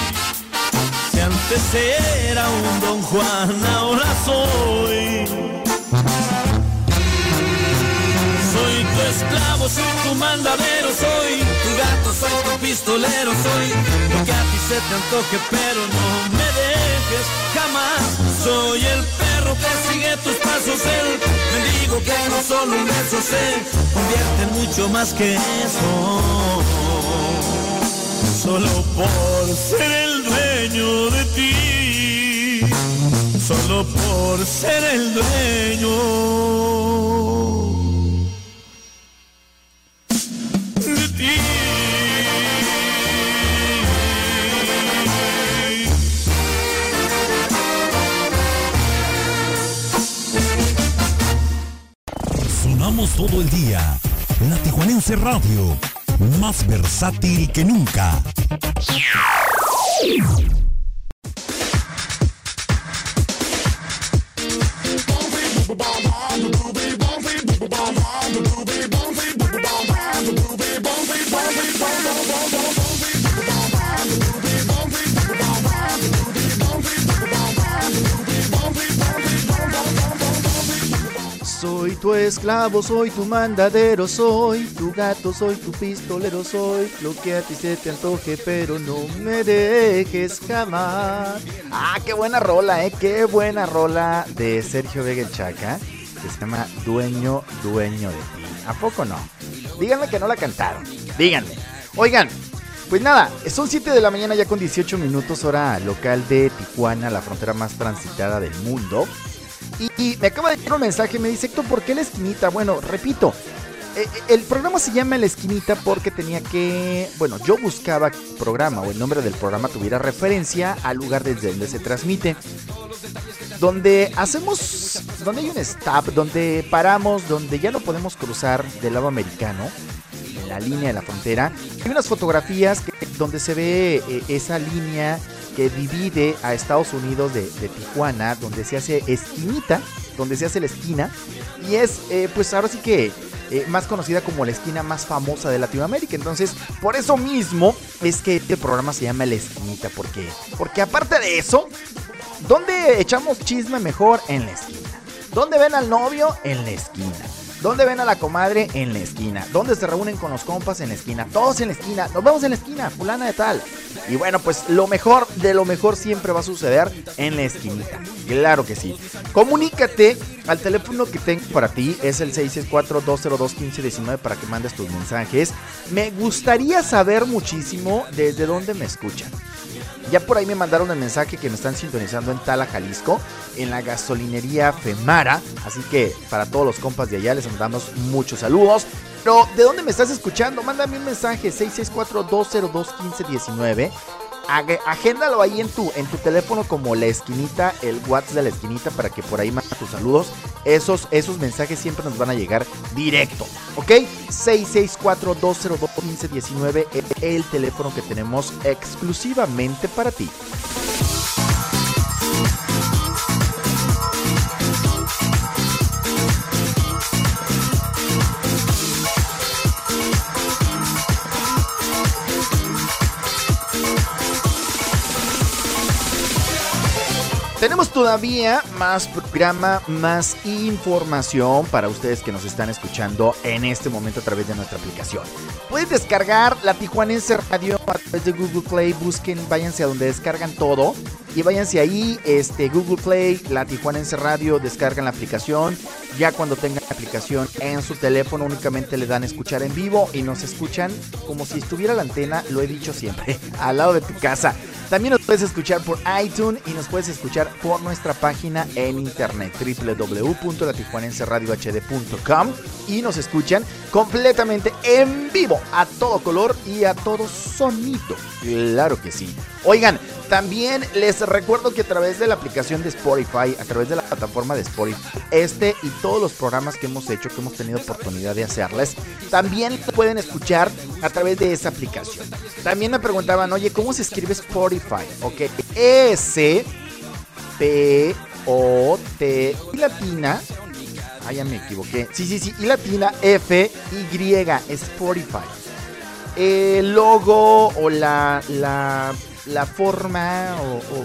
Si antes era un don Juan, ahora soy. Soy tu esclavo, soy tu mandadero, soy tu gato, soy tu pistolero, soy lo que a ti se te antoje, pero no me dejes jamás. Soy el perro que sigue tus pasos, el mendigo que no solo un beso se convierte en mucho más que eso. Solo por ser el dueño de ti, solo por ser el dueño. de ti. Todo el día. La Tijuanense Radio, más versátil que nunca. Soy tu esclavo, soy tu mandadero, soy tu gato, soy tu pistolero, soy lo que a ti se te antoje, pero no me dejes jamás. Ah, qué buena rola, eh, qué buena rola de Sergio Vega el Chaca, que se llama Dueño, Dueño de ti. ¿A poco no? Díganme que no la cantaron, díganme. Oigan, pues nada, son 7 de la mañana ya con 18 minutos hora local de Tijuana, la frontera más transitada del mundo. Y, me acaba de llegar un mensaje, me dice Héctor, ¿por qué la esquinita? Bueno, repito, eh, el programa se llama La Esquinita porque tenía que, bueno, yo buscaba programa o el nombre del programa tuviera referencia al lugar desde donde se transmite. Donde hacemos donde hay un stop, donde paramos, donde ya no podemos cruzar del lado americano, en la línea de la frontera. Hay unas fotografías donde se ve eh, esa línea que divide a Estados Unidos de, Tijuana, donde se hace esquinita, donde se hace la esquina. Y es, eh, pues ahora sí que eh, más conocida como la esquina más famosa de Latinoamérica. Entonces, por eso mismo es que este programa se llama La Esquinita. ¿Por qué? Porque aparte de eso, ¿dónde echamos chisme mejor? En la esquina. ¿Dónde ven al novio? En la esquina. ¿Dónde ven a la comadre? En la esquina. ¿Dónde se reúnen con los compas? En la esquina. Todos en la esquina. Nos vemos en la esquina, fulana de tal. Y bueno, pues lo mejor de lo mejor siempre va a suceder en la esquinita. Claro que sí. Comunícate al teléfono que tengo para ti. Es el 664-202-1519 para que mandes tus mensajes. Me gustaría saber muchísimo desde dónde me escuchan. Ya por ahí me mandaron el mensaje que me están sintonizando en Tala, Jalisco, en la gasolinería Femara. Así que para todos los compas de allá les mandamos muchos saludos. Pero, ¿de dónde me estás escuchando? Mándame un mensaje 664-202-1519. Ag- Agéndalo ahí en tu, en tu teléfono como la esquinita, el WhatsApp de la esquinita para que por ahí mandes tus saludos. Esos, esos mensajes siempre nos van a llegar directo, ¿ok? 664-202-1519 es el teléfono que tenemos exclusivamente para ti. Tenemos todavía más programa, más información para ustedes que nos están escuchando en este momento a través de nuestra aplicación. Pueden descargar la Tijuanense Radio a través de Google Play. Busquen, váyanse a donde descargan todo. Y váyanse ahí, este, Google Play, la Tijuanense Radio, descargan la aplicación. Ya cuando tengan la aplicación en su teléfono, únicamente le dan escuchar en vivo y nos escuchan como si estuviera la antena, lo he dicho siempre, al lado de tu casa. También nos puedes escuchar por iTunes y nos puedes escuchar por nuestra página en internet www.latijuanenseradiohd.com y nos escuchan completamente en vivo, a todo color y a todo sonido. Claro que sí. Oigan, también les recuerdo que a través de la aplicación de Spotify, a través de la plataforma de Spotify, este y todos los programas que hemos hecho, que hemos tenido oportunidad de hacerles, también pueden escuchar a través de esa aplicación. También me preguntaban, oye, ¿cómo se escribe Spotify? Ok, S, P, O, T, y latina. Ah, ya me equivoqué. Sí, sí, sí, y latina, F, Y, Spotify. El logo o la, la, la forma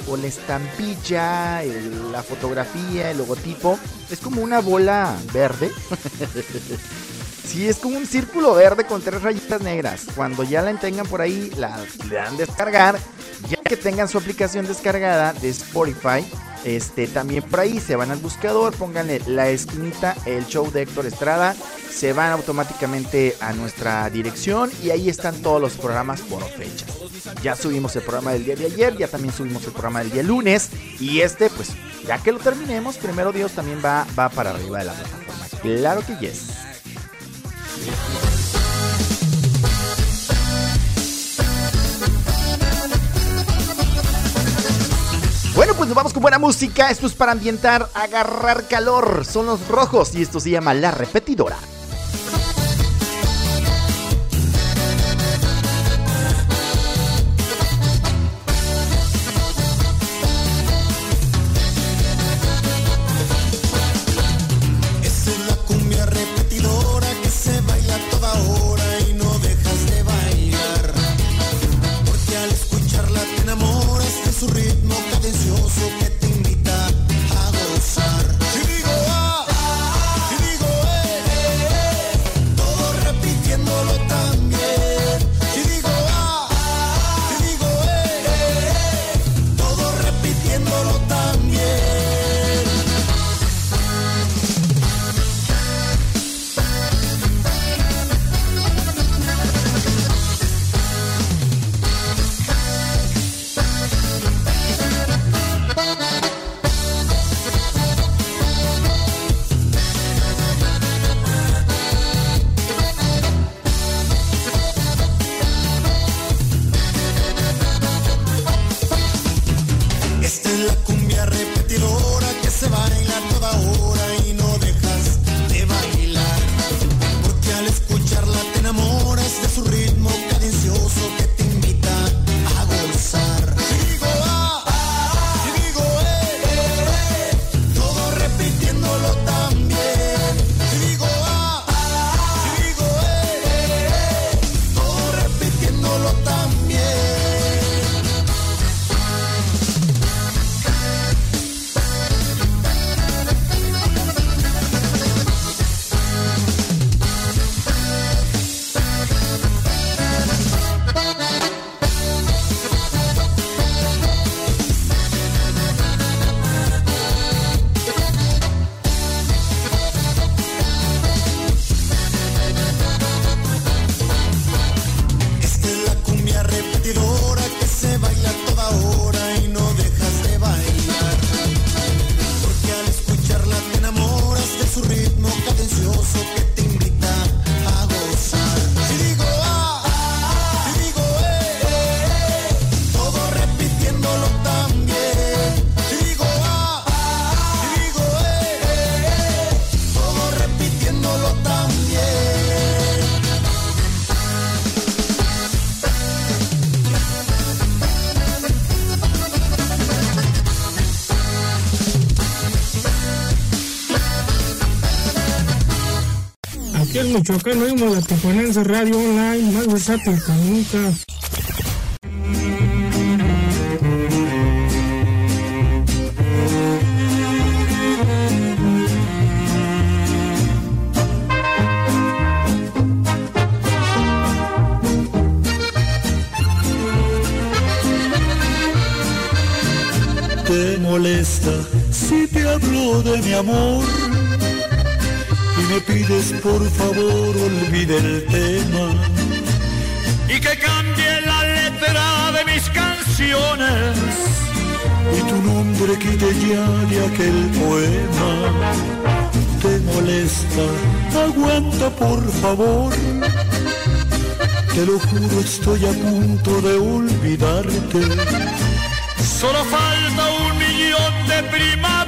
o, la estampilla, la fotografía, el logotipo, es como una bola verde. Sí, es como un círculo verde con tres rayitas negras. Cuando ya la tengan por ahí, la le dan descargar. Ya que tengan su aplicación descargada de Spotify, este, también por ahí se van al buscador, pónganle la esquinita, el show de Héctor Estrada, se van automáticamente a nuestra dirección y ahí están todos los programas por fechas. Ya subimos el programa del día de ayer, ya también subimos el programa del día lunes y este, pues ya que lo terminemos, primero Dios también va, va para arriba de la plataforma. Claro que yes. Bueno, pues nos vamos con buena música. Esto es para ambientar, agarrar calor. Son los rojos y esto se llama La Repetidora. Michoacán, oímos la Tijuanense Radio Online, más versátil que nunca. Favor olvide el tema y que cambie la letra de mis canciones y tu nombre quite ya de aquel poema. Te molesta, aguanta por favor. Te lo juro, estoy a punto de olvidarte. Solo falta un millón de primaveras.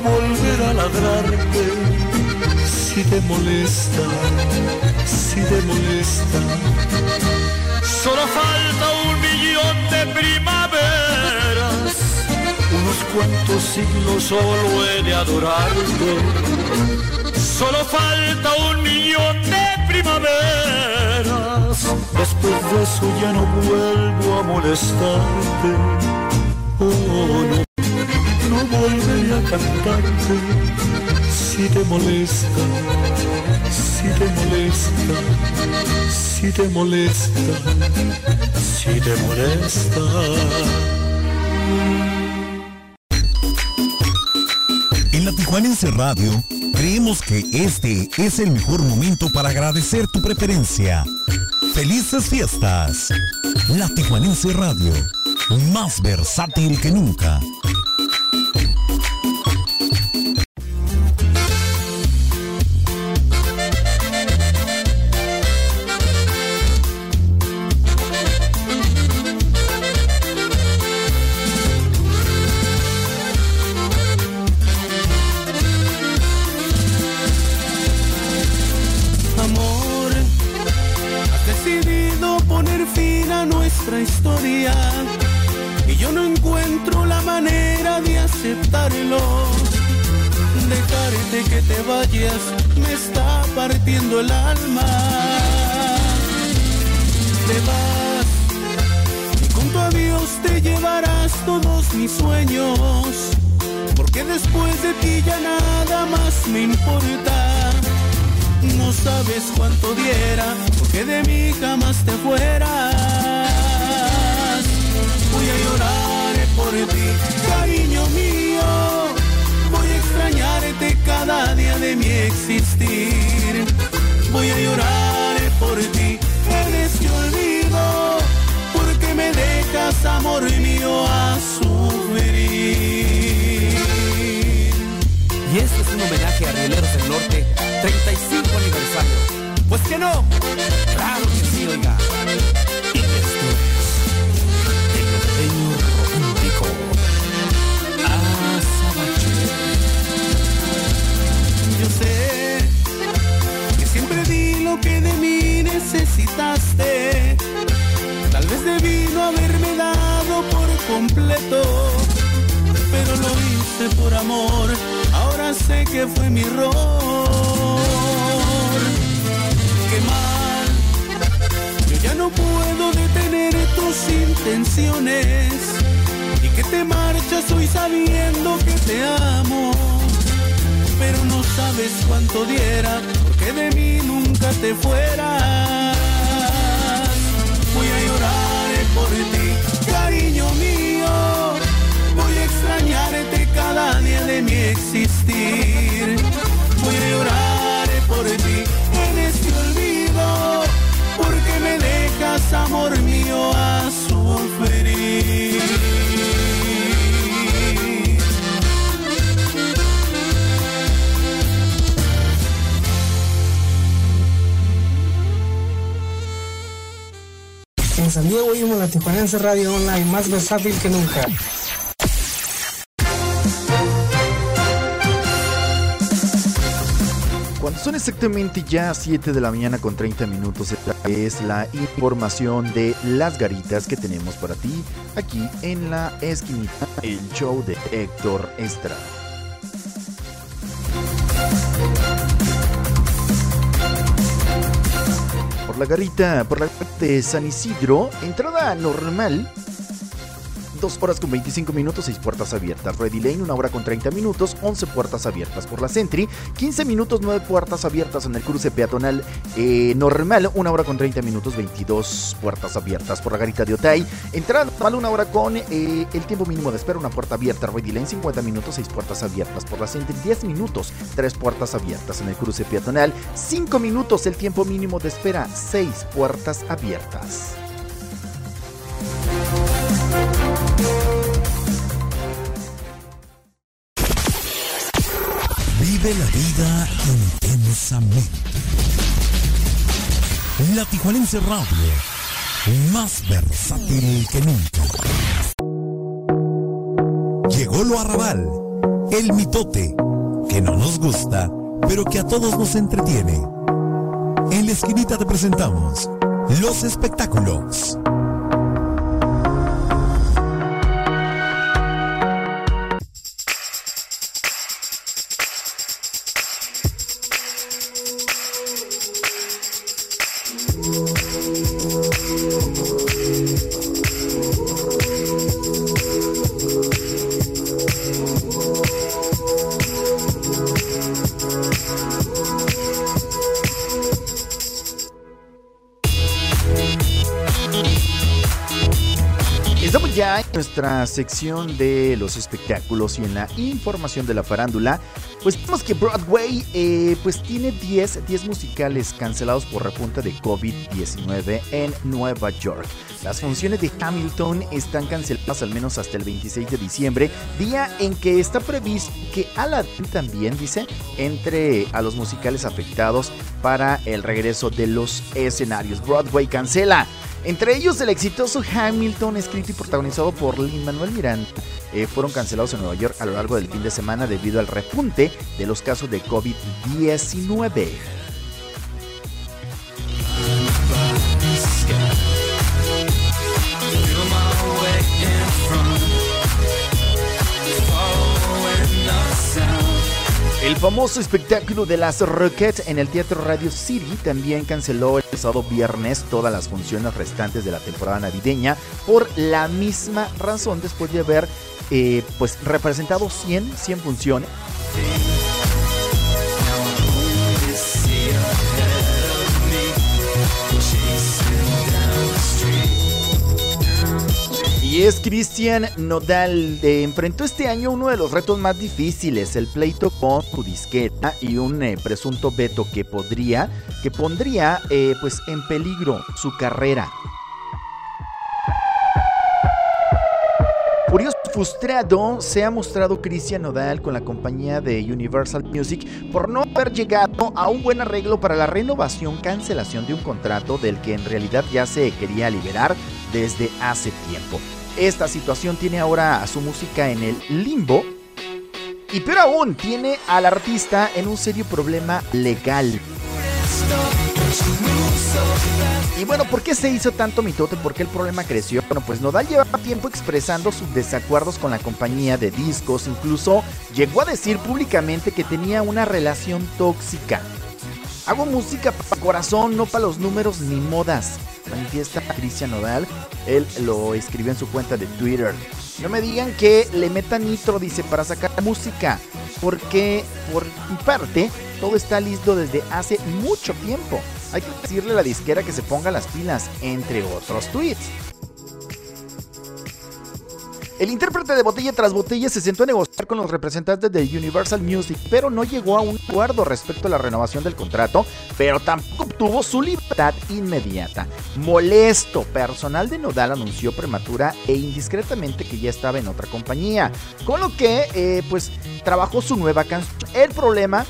volver a ladrarte si te molesta, si te molesta. Solo falta un millón de primaveras. Unos cuantos siglos solo he de adorarte. Solo falta un millón de primaveras. Después de eso ya no vuelvo a molestarte. Oh no volveré a cantarte si te molesta, si te molesta, si te molesta, si te molesta. En la Tijuanense Radio creemos que este es el mejor momento para agradecer tu preferencia. ¡Felices fiestas! La Tijuanense Radio, más versátil que nunca. Aceptarlo. Dejarte que te vayas me está partiendo el alma. Te vas y junto a Dios te llevarás todos mis sueños, porque después de ti ya nada más me importa. No sabes cuánto diera porque de mí jamás te fueras. Cariño mío. Voy a extrañarte cada día de mi existir. Voy a llorar por ti, eres que olvido, porque me dejas, amor mío, a sufrir. Y este es un homenaje a Rioleros del Norte, 35 aniversario. Pues que no, claro que sí, oiga. Y esto es el que de mí necesitaste. Tal vez debí no haberme dado por completo, pero lo hice por amor. Ahora sé que fue mi error. qué mal. Yo ya no puedo detener tus intenciones y que te marchas hoy sabiendo que te amo. Pero no sabes cuánto diera porque de mí nunca te fueras. Voy a llorar por ti, cariño mío. Voy a extrañarte cada día de mi existir. Voy a llorar por ti en este olvido, porque me dejas, amor mío, En San Diego oímos la Tijuanense Radio Online, más versátil que nunca. Cuando son exactamente ya 7 de la mañana con 30 minutos, es la información de las garitas que tenemos para ti aquí en la esquinita, el show de Héctor Estrada. La garita, por la garita de San Isidro, entrada normal. 2 horas con 25 minutos, 6 puertas abiertas. Ready Lane, 1 hora con 30 minutos, 11 puertas abiertas. Por la Sentry, 15 minutos, 9 puertas abiertas en el cruce peatonal eh, normal, 1 hora con 30 minutos, 22 puertas abiertas. Por la garita de Otay, entrada normal, 1 hora con eh, el tiempo mínimo de espera, una puerta abierta. Ready Lane, 50 minutos, 6 puertas abiertas. Por la Sentry, 10 minutos, 3 puertas abiertas en el cruce peatonal. 5 minutos, el tiempo mínimo de espera, 6 puertas abiertas. Vive la vida intensamente. La Tijuanense Radio, más versátil que nunca. Llegó lo arrabal, el mitote, que no nos gusta, pero que a todos nos entretiene. En la esquinita te presentamos los espectáculos. Nuestra sección de los espectáculos y en la información de la farándula. Pues vemos que Broadway eh, pues tiene 10, 10 musicales cancelados por repunta de COVID-19 en Nueva York. Las funciones de Hamilton están canceladas al menos hasta el 26 de diciembre, día en que está previsto que Aladdin también, dice, entre a los musicales afectados para el regreso de los escenarios. Broadway cancela. Entre ellos el exitoso Hamilton, escrito y protagonizado por Lin Manuel Miranda, eh, fueron cancelados en Nueva York a lo largo del fin de semana debido al repunte de los casos de COVID-19. El famoso espectáculo de las Roquettes en el Teatro Radio City también canceló el pasado viernes todas las funciones restantes de la temporada navideña por la misma razón después de haber eh, pues representado 100, 100 funciones. Y es Cristian Nodal. eh, enfrentó este año uno de los retos más difíciles, el pleito con su disqueta y un eh, presunto veto que podría, que pondría eh, pues en peligro su carrera. Furioso frustrado se ha mostrado Cristian Nodal con la compañía de Universal Music por no haber llegado a un buen arreglo para la renovación cancelación de un contrato del que en realidad ya se quería liberar desde hace tiempo. Esta situación tiene ahora a su música en el limbo y peor aún tiene al artista en un serio problema legal. Y bueno, ¿por qué se hizo tanto mitote? ¿Por qué el problema creció? Bueno, pues Nodal llevaba tiempo expresando sus desacuerdos con la compañía de discos, incluso llegó a decir públicamente que tenía una relación tóxica. Hago música para corazón, no para los números ni modas. Manifiesta Cristian Nodal. Él lo escribió en su cuenta de Twitter. No me digan que le meta nitro, dice, para sacar música. Porque, por mi parte, todo está listo desde hace mucho tiempo. Hay que decirle a la disquera que se ponga las pilas, entre otros tweets. El intérprete de Botella tras Botella se sentó a negociar con los representantes de Universal Music, pero no llegó a un acuerdo respecto a la renovación del contrato, pero tampoco obtuvo su libertad inmediata. Molesto, personal de Nodal anunció prematura e indiscretamente que ya estaba en otra compañía, con lo que eh, pues trabajó su nueva canción. El problema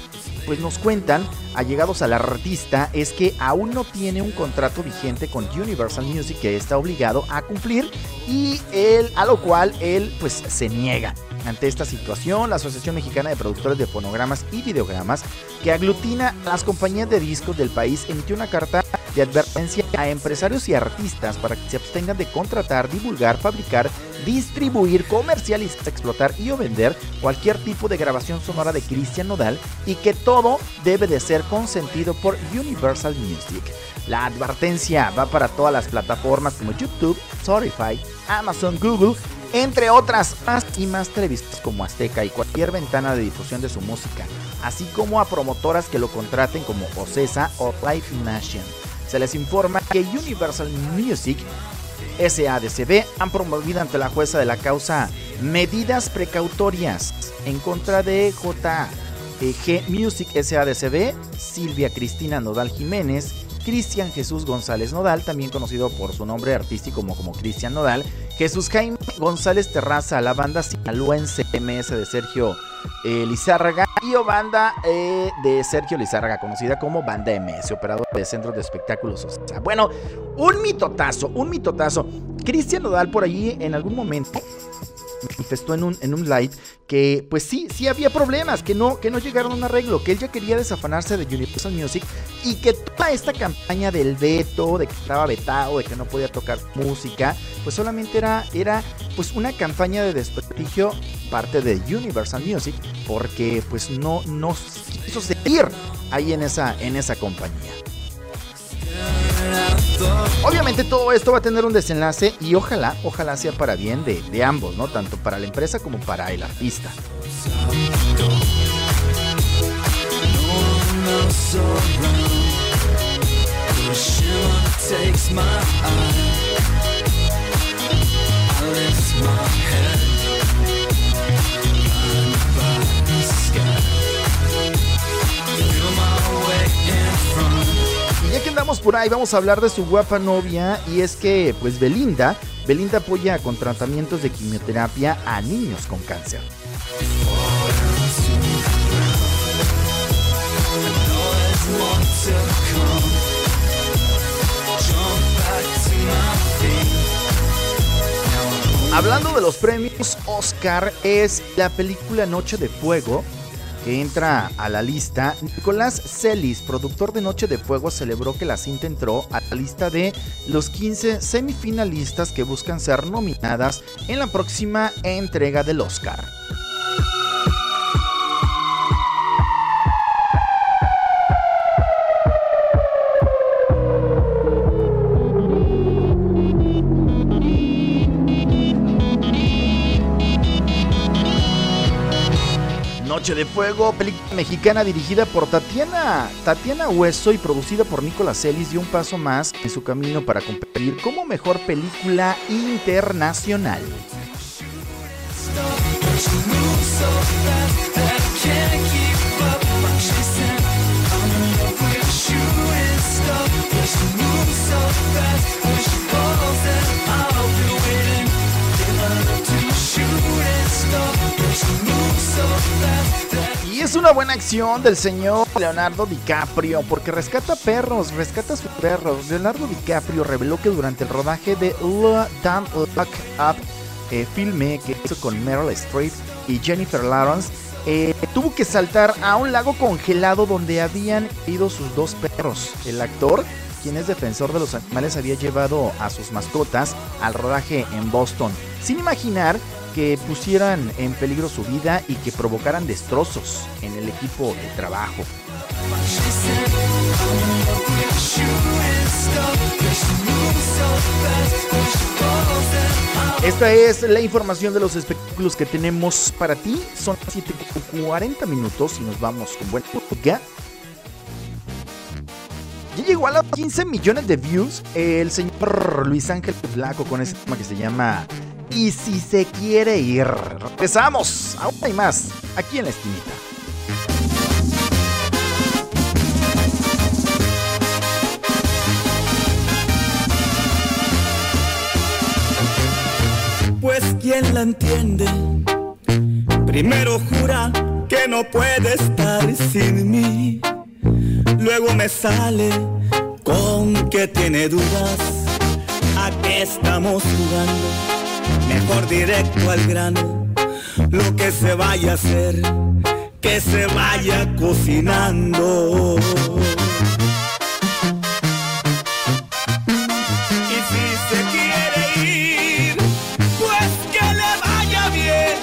pues nos cuentan, allegados al artista, es que aún no tiene un contrato vigente con Universal Music que está obligado a cumplir y él, a lo cual él pues se niega. Ante esta situación, la Asociación Mexicana de Productores de Fonogramas y Videogramas, que aglutina a las compañías de discos del país, emitió una carta de advertencia a empresarios y artistas para que se abstengan de contratar, divulgar, fabricar, distribuir, comercializar, explotar y o vender cualquier tipo de grabación sonora de Cristian Nodal y que todo debe de ser consentido por Universal Music. La advertencia va para todas las plataformas como YouTube, Spotify, Amazon, Google, entre otras más y más televistas como Azteca y cualquier ventana de difusión de su música, así como a promotoras que lo contraten como Ocesa o Live Nation. Se les informa que Universal Music SADCB han promovido ante la jueza de la causa medidas precautorias en contra de JG Music SADCB, Silvia Cristina Nodal Jiménez, Cristian Jesús González Nodal, también conocido por su nombre artístico como, Cristian Nodal, Jesús Jaime González Terraza, la banda sinaloense MS de Sergio eh, Lizárraga y o banda eh, de Sergio Lizárraga, conocida como Banda MS, operador de centros de espectáculos. Sea, bueno, un mitotazo, un mitotazo. Cristian Nodal por allí en algún momento manifestó en un, en un live que pues sí, sí había problemas, que no, que no llegaron a un arreglo, que él ya quería desafanarse de Universal Music y que toda esta campaña del veto, de que estaba vetado, de que no podía tocar música, pues solamente era, era pues una campaña de desprestigio parte de Universal Music porque pues no, no quiso seguir ahí en esa, en esa compañía. Obviamente todo esto va a tener un desenlace y ojalá, ojalá sea para bien de, de ambos, ¿no? Tanto para la empresa como para el artista. Ya que andamos por ahí, vamos a hablar de su guapa novia. Y es que, pues Belinda, Belinda apoya con tratamientos de quimioterapia a niños con cáncer. Hablando de los premios Oscar, es la película Noche de Fuego que entra a la lista. Nicolás Celis, productor de Noche de Fuego, celebró que la cinta entró a la lista de los 15 semifinalistas que buscan ser nominadas en la próxima entrega del Oscar. De Fuego, película mexicana dirigida por Tatiana, Tatiana Hueso y producida por Nicolás Celis dio un paso más en su camino para competir como mejor película internacional. Es una buena acción del señor Leonardo DiCaprio porque rescata perros, rescata a sus perros. Leonardo DiCaprio reveló que durante el rodaje de Don't Look Up, eh, filme que hizo con Meryl Streep y Jennifer Lawrence, eh, tuvo que saltar a un lago congelado donde habían ido sus dos perros. El actor, quien es defensor de los animales, había llevado a sus mascotas al rodaje en Boston, sin imaginar que pusieran en peligro su vida y que provocaran destrozos en el equipo de trabajo. Esta es la información de los espectáculos que tenemos para ti. Son 7.40 minutos y nos vamos con buena. Ya llegó a los 15 millones de views el señor Luis Ángel Blanco con ese tema que se llama Y si se quiere ir. Empezamos. Aún hay más aquí en la esquinita. Pues quién la entiende, primero jura que no puede estar sin mí, luego me sale con que tiene dudas, a qué estamos jugando, mejor directo al grano, lo que se vaya a hacer, que se vaya cocinando. Y si se quiere ir, pues que le vaya bien.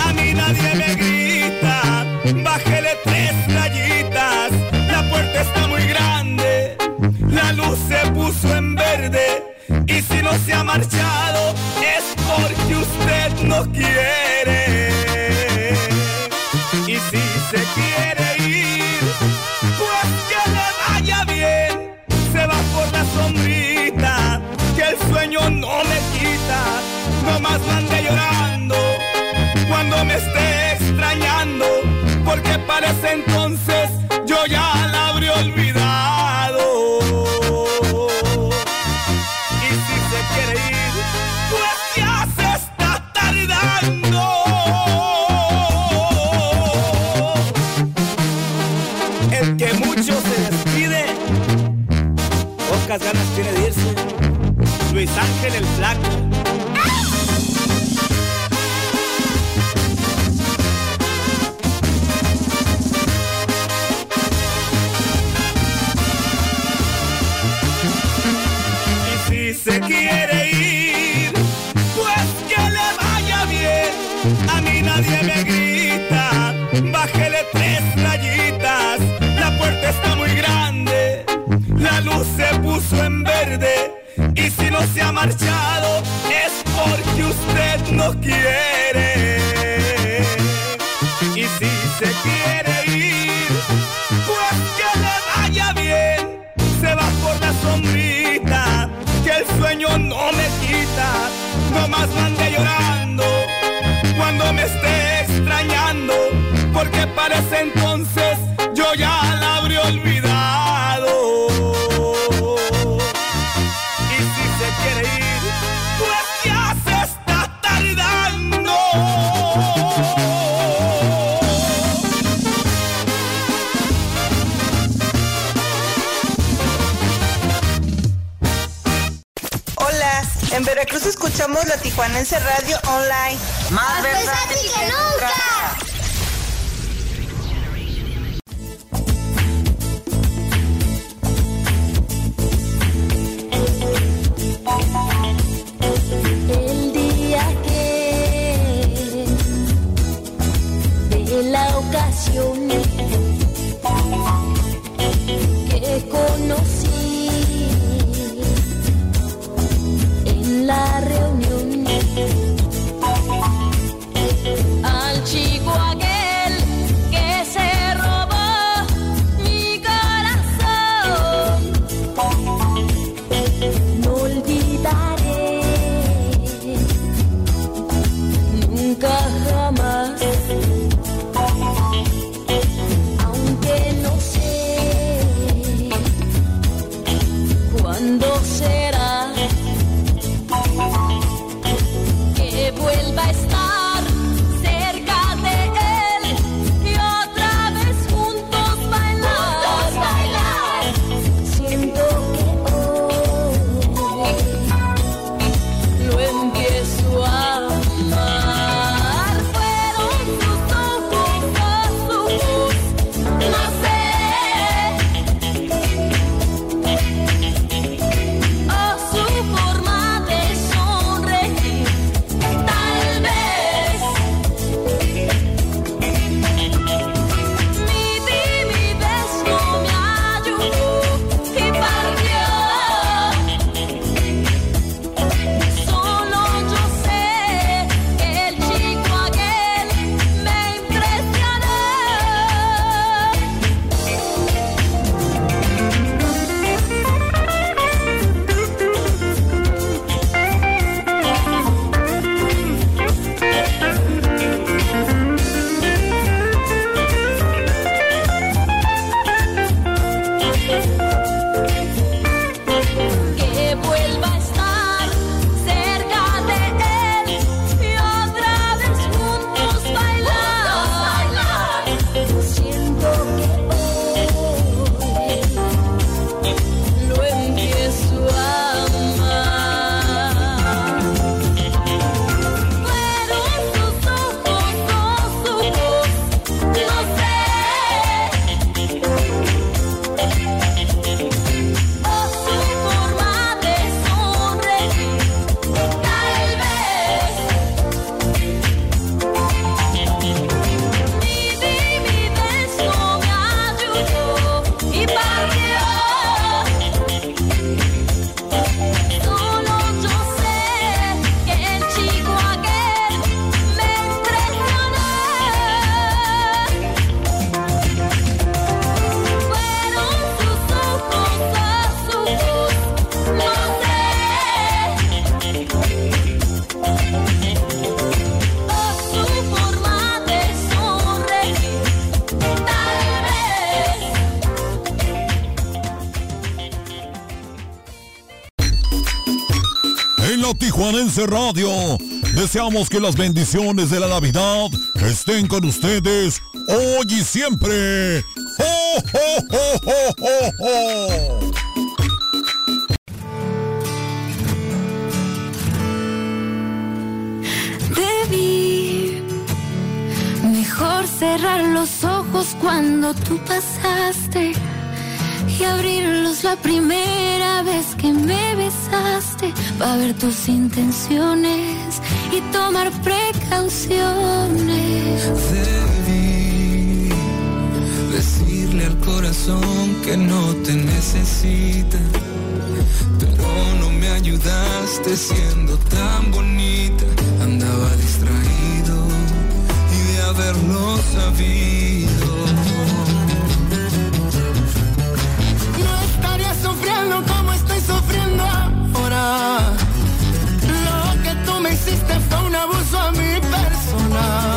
A mí nadie me grita, bájele tres rayitas. La puerta está muy grande, la luz se puso en verde. Y si no se ha marchado, porque usted no quiere. Y si se quiere ir, pues que le vaya bien. Se va por la sombrita, que el sueño no me quita. No más mande llorando cuando me esté extrañando, porque parece entonces pocas ganas tiene de irse. Luis Ángel el Flaco. Se quiere ir, pues que le vaya bien. A mí nadie me grita, bájele tres marchado, es porque usted no quiere. Y si se quiere ir, pues que le vaya bien. Se va por la sombrita, que el sueño no me quita. No más mande llorando cuando me esté extrañando, porque parece Tijuanense Radio Online. Más versátil que nunca. Radio. Deseamos que las bendiciones de la Navidad estén con ustedes hoy y siempre. ¡Oh, oh, oh, oh, oh, oh! Debí mejor cerrar los ojos cuando tú pasaste y abrirlos la primera vez que me besaste para ver tus intenciones y tomar precauciones. Debí decirle al corazón que no te necesita, pero no me ayudaste siendo tan bonita. Andaba distraído y de haberlo sabido. Hiciste fue un abuso a mi persona.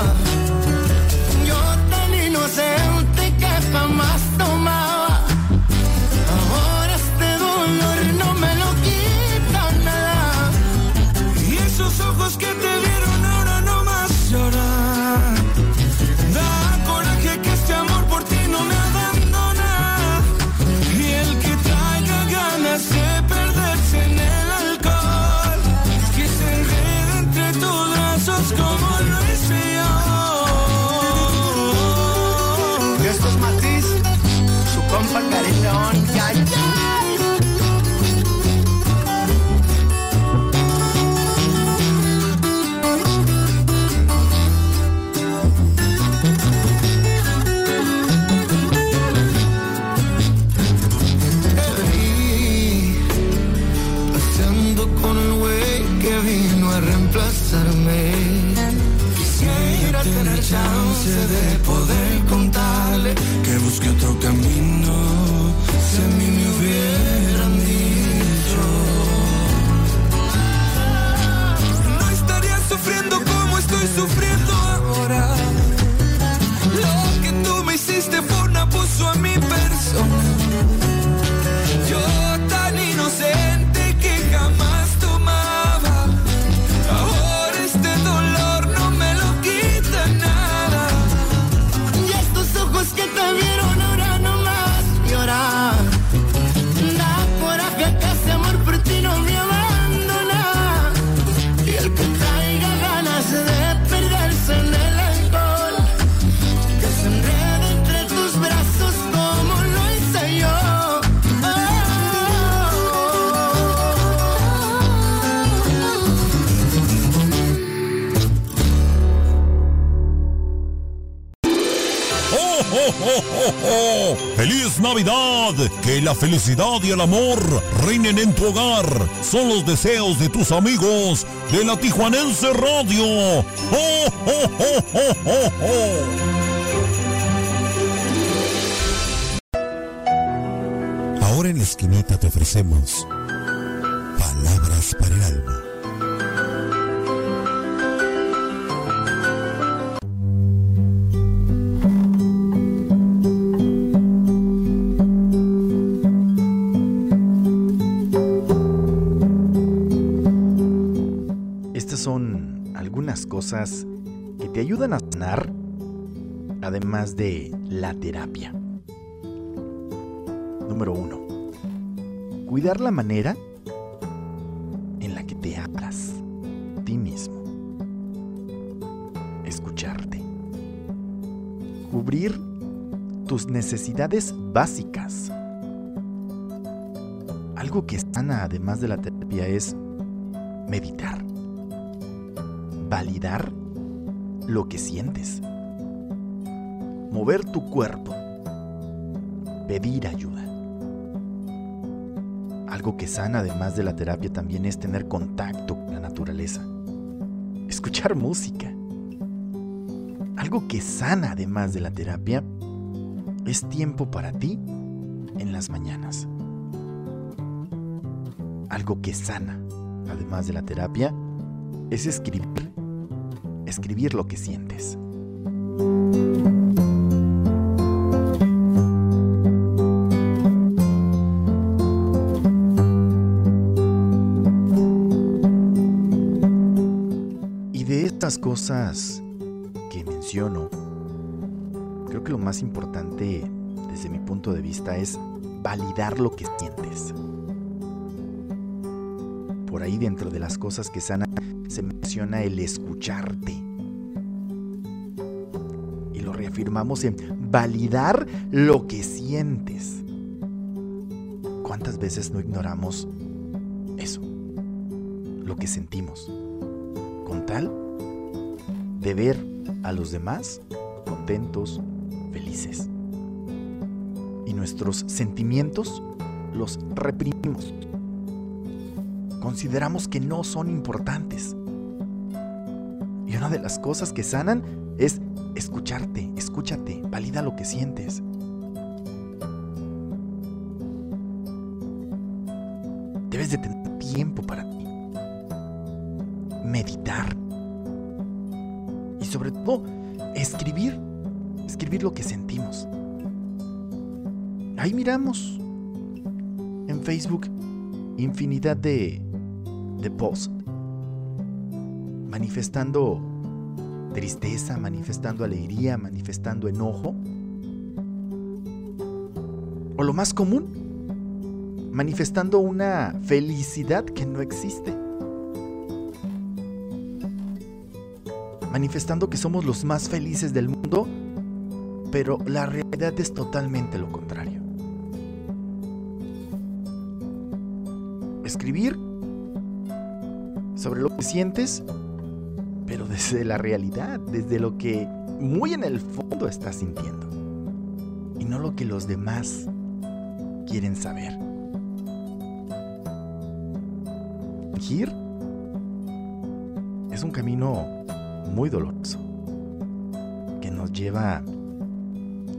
Que la felicidad y el amor reinen en tu hogar. Son los deseos de tus amigos de la Tijuanense Radio. ¡Oh, oh, oh, oh, oh, oh! Ahora en la esquinita te ofrecemos palabras para el alma. Cosas que te ayudan a sanar, además de la terapia. Número uno. Cuidar la manera en la que te hablas ti mismo. Escucharte. Cubrir tus necesidades básicas. Algo que sana además de la terapia es meditar. Validar lo que sientes. Mover tu cuerpo. Pedir ayuda. Algo que sana además de la terapia también es tener contacto con la naturaleza. Escuchar música. Algo que sana además de la terapia es tiempo para ti en las mañanas. Algo que sana además de la terapia es escribir. Escribir lo que sientes. estas cosas que menciono, creo que lo más importante desde mi punto de vista es validar lo que sientes. Por ahí dentro de las cosas que sanan se menciona el escucharte. Reafirmamos en validar lo que sientes. ¿Cuántas veces no ignoramos eso? Lo que sentimos. Con tal de ver a los demás contentos, felices. Y nuestros sentimientos los reprimimos. Consideramos que no son importantes. Y una de las cosas que sanan es escucharte, escúchate, valida lo que sientes. Debes de tener tiempo para ti. Meditar. Y sobre todo, escribir. Escribir lo que sentimos. Ahí miramos en Facebook infinidad de, de posts manifestando tristeza, manifestando alegría, manifestando enojo. O lo más común, manifestando una felicidad que no existe. Manifestando que somos los más felices del mundo, pero la realidad es totalmente lo contrario. Escribir sobre lo que sientes pero desde la realidad, desde lo que muy en el fondo estás sintiendo. Y no lo que los demás quieren saber. Fingir es un camino muy doloroso que nos lleva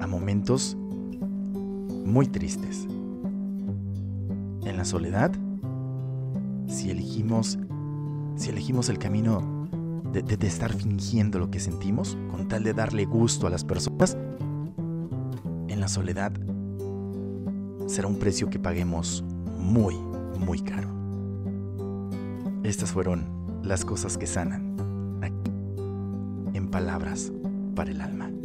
a momentos muy tristes. En la soledad, si elegimos si elegimos el camino de, estar fingiendo lo que sentimos con tal de darle gusto a las personas, en la soledad será un precio que paguemos muy, muy caro. Estas fueron las cosas que sanan aquí en palabras para el alma.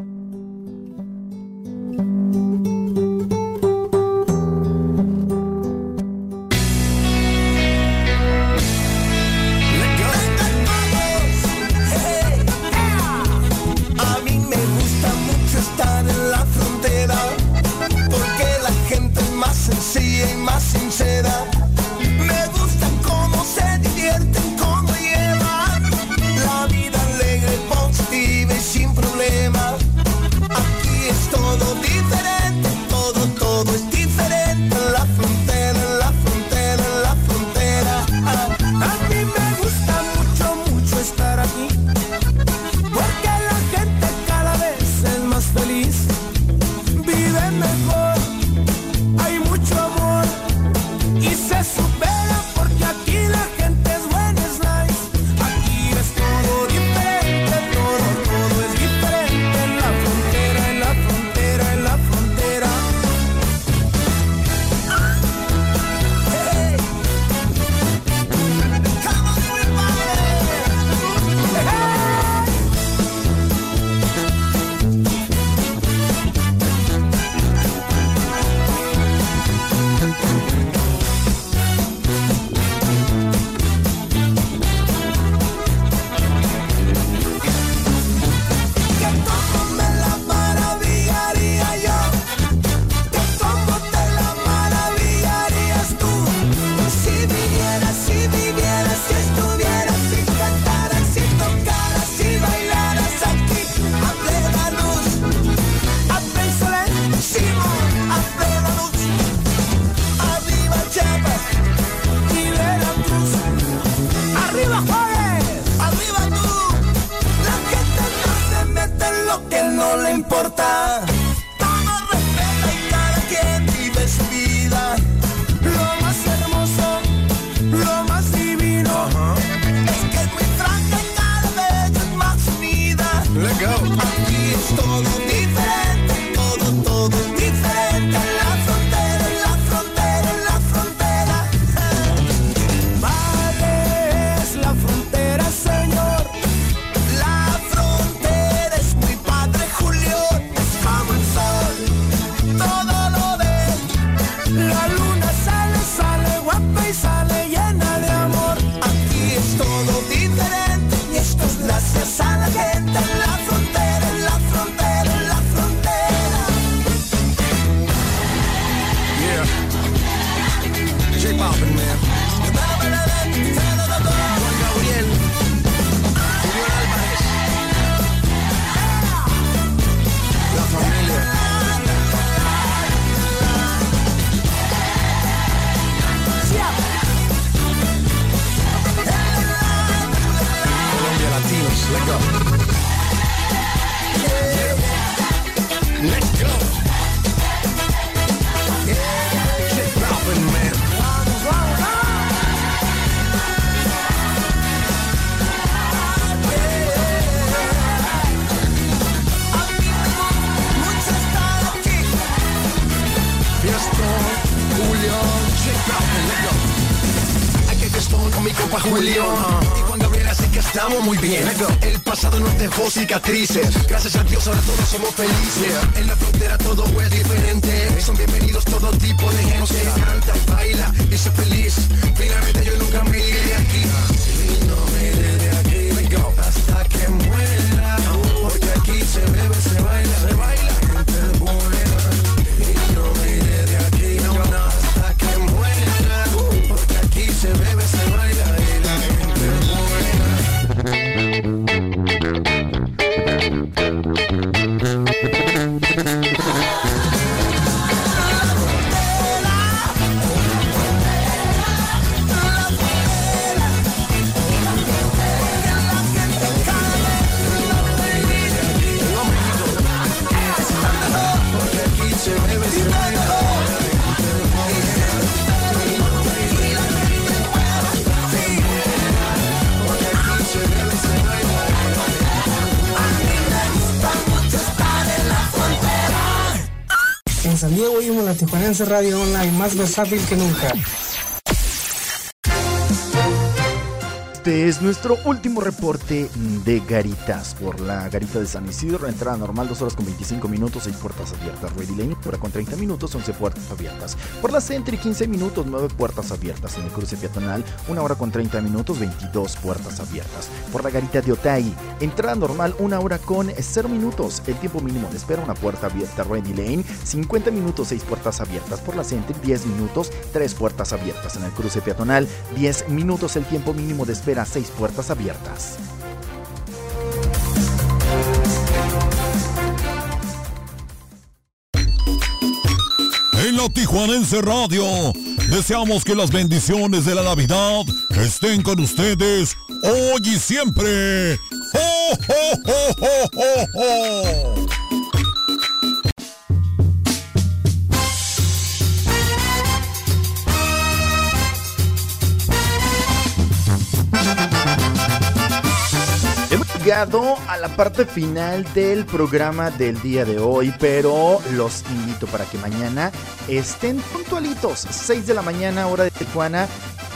Nos dejó cicatrices, gracias a Dios ahora todos somos felices. En la frontera todo es diferente, son bienvenidos todo tipo de gente. Canta, baila y se feliz. Finalmente yo nunca me iré aquí. Diego oímos la Tijuanense Radio Online, más versátil que nunca. Este es nuestro último reporte de garitas por la garita de San Isidro. Entrada normal 2 horas con 25 minutos, 6 puertas abiertas. Ready Lane, hora con 30 minutos, 11 puertas abiertas. Por la Centri 15 minutos, 9 puertas abiertas. En el cruce peatonal, 1 hora con 30 minutos, 22 puertas abiertas. Por la garita de Otay, entrada normal 1 hora con 0 minutos. El tiempo mínimo de espera, una puerta abierta. Ready Lane, 50 minutos, 6 puertas abiertas. Por la Centri 10 minutos, 3 puertas abiertas. En el cruce peatonal, 10 minutos el tiempo mínimo de espera, 6 puertas abiertas. En la Tijuanense Radio, deseamos que las bendiciones de la Navidad estén con ustedes hoy y siempre. ¡Oh, oh, oh, oh, oh, oh! Llegado a la parte final del programa del día de hoy, pero los invito para que mañana estén puntualitos, 6 de la mañana, hora de Tijuana.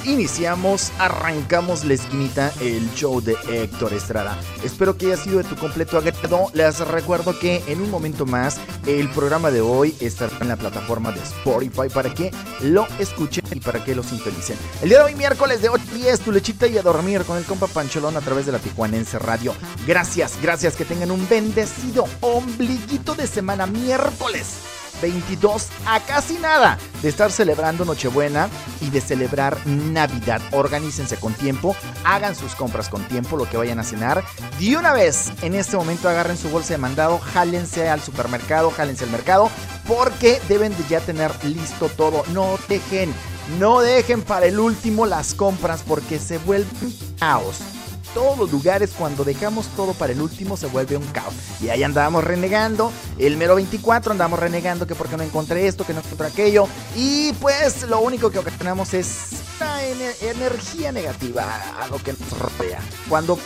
Iniciamos, arrancamos la esquinita, el show de Héctor Estrada. Espero que haya sido de tu completo agrado. Les recuerdo que en un momento más el programa de hoy estará en la plataforma de Spotify para que lo escuchen y para que lo sintonicen. El día de hoy, miércoles de 8 a 10, tu lechita y a dormir con el compa Pancholón a través de la Tijuanense Radio. Gracias, gracias, que tengan un bendecido ombliguito de semana miércoles. 22 a casi nada de estar celebrando Nochebuena y de celebrar Navidad. Organícense con tiempo, hagan sus compras con tiempo, lo que vayan a cenar. De una vez, en este momento agarren su bolsa de mandado, jálense al supermercado, jálense al mercado, porque deben de ya tener listo todo. No dejen, no dejen para el último las compras porque se vuelven caos todos los lugares, cuando dejamos todo para el último, se vuelve un caos. Y ahí andábamos renegando. El mero 24 andamos renegando que porque no encontré esto, que no encontré aquello. Y pues lo único que ocasionamos es energía negativa a lo que nos rodea. Cuando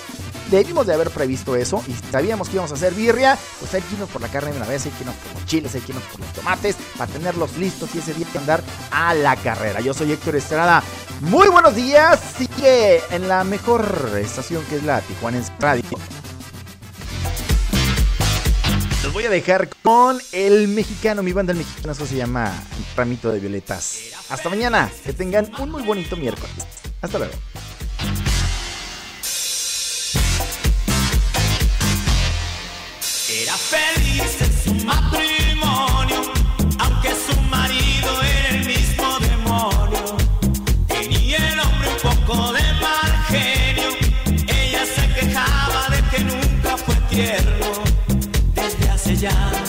debimos de haber previsto eso y sabíamos que íbamos a hacer birria, pues hay que por la carne de una vez, hay que irnos por los chiles, hay que irnos por los tomates, para tenerlos listos y ese día hay que andar a la carrera. Yo soy Héctor Estrada. Muy buenos días. Sigue en la mejor estación que es la Tijuanense Radio. Los voy a dejar con el mexicano, mi banda el mexicano, eso se llama Ramito de Violetas. Hasta mañana, que tengan un muy bonito miércoles. Hasta luego. Desde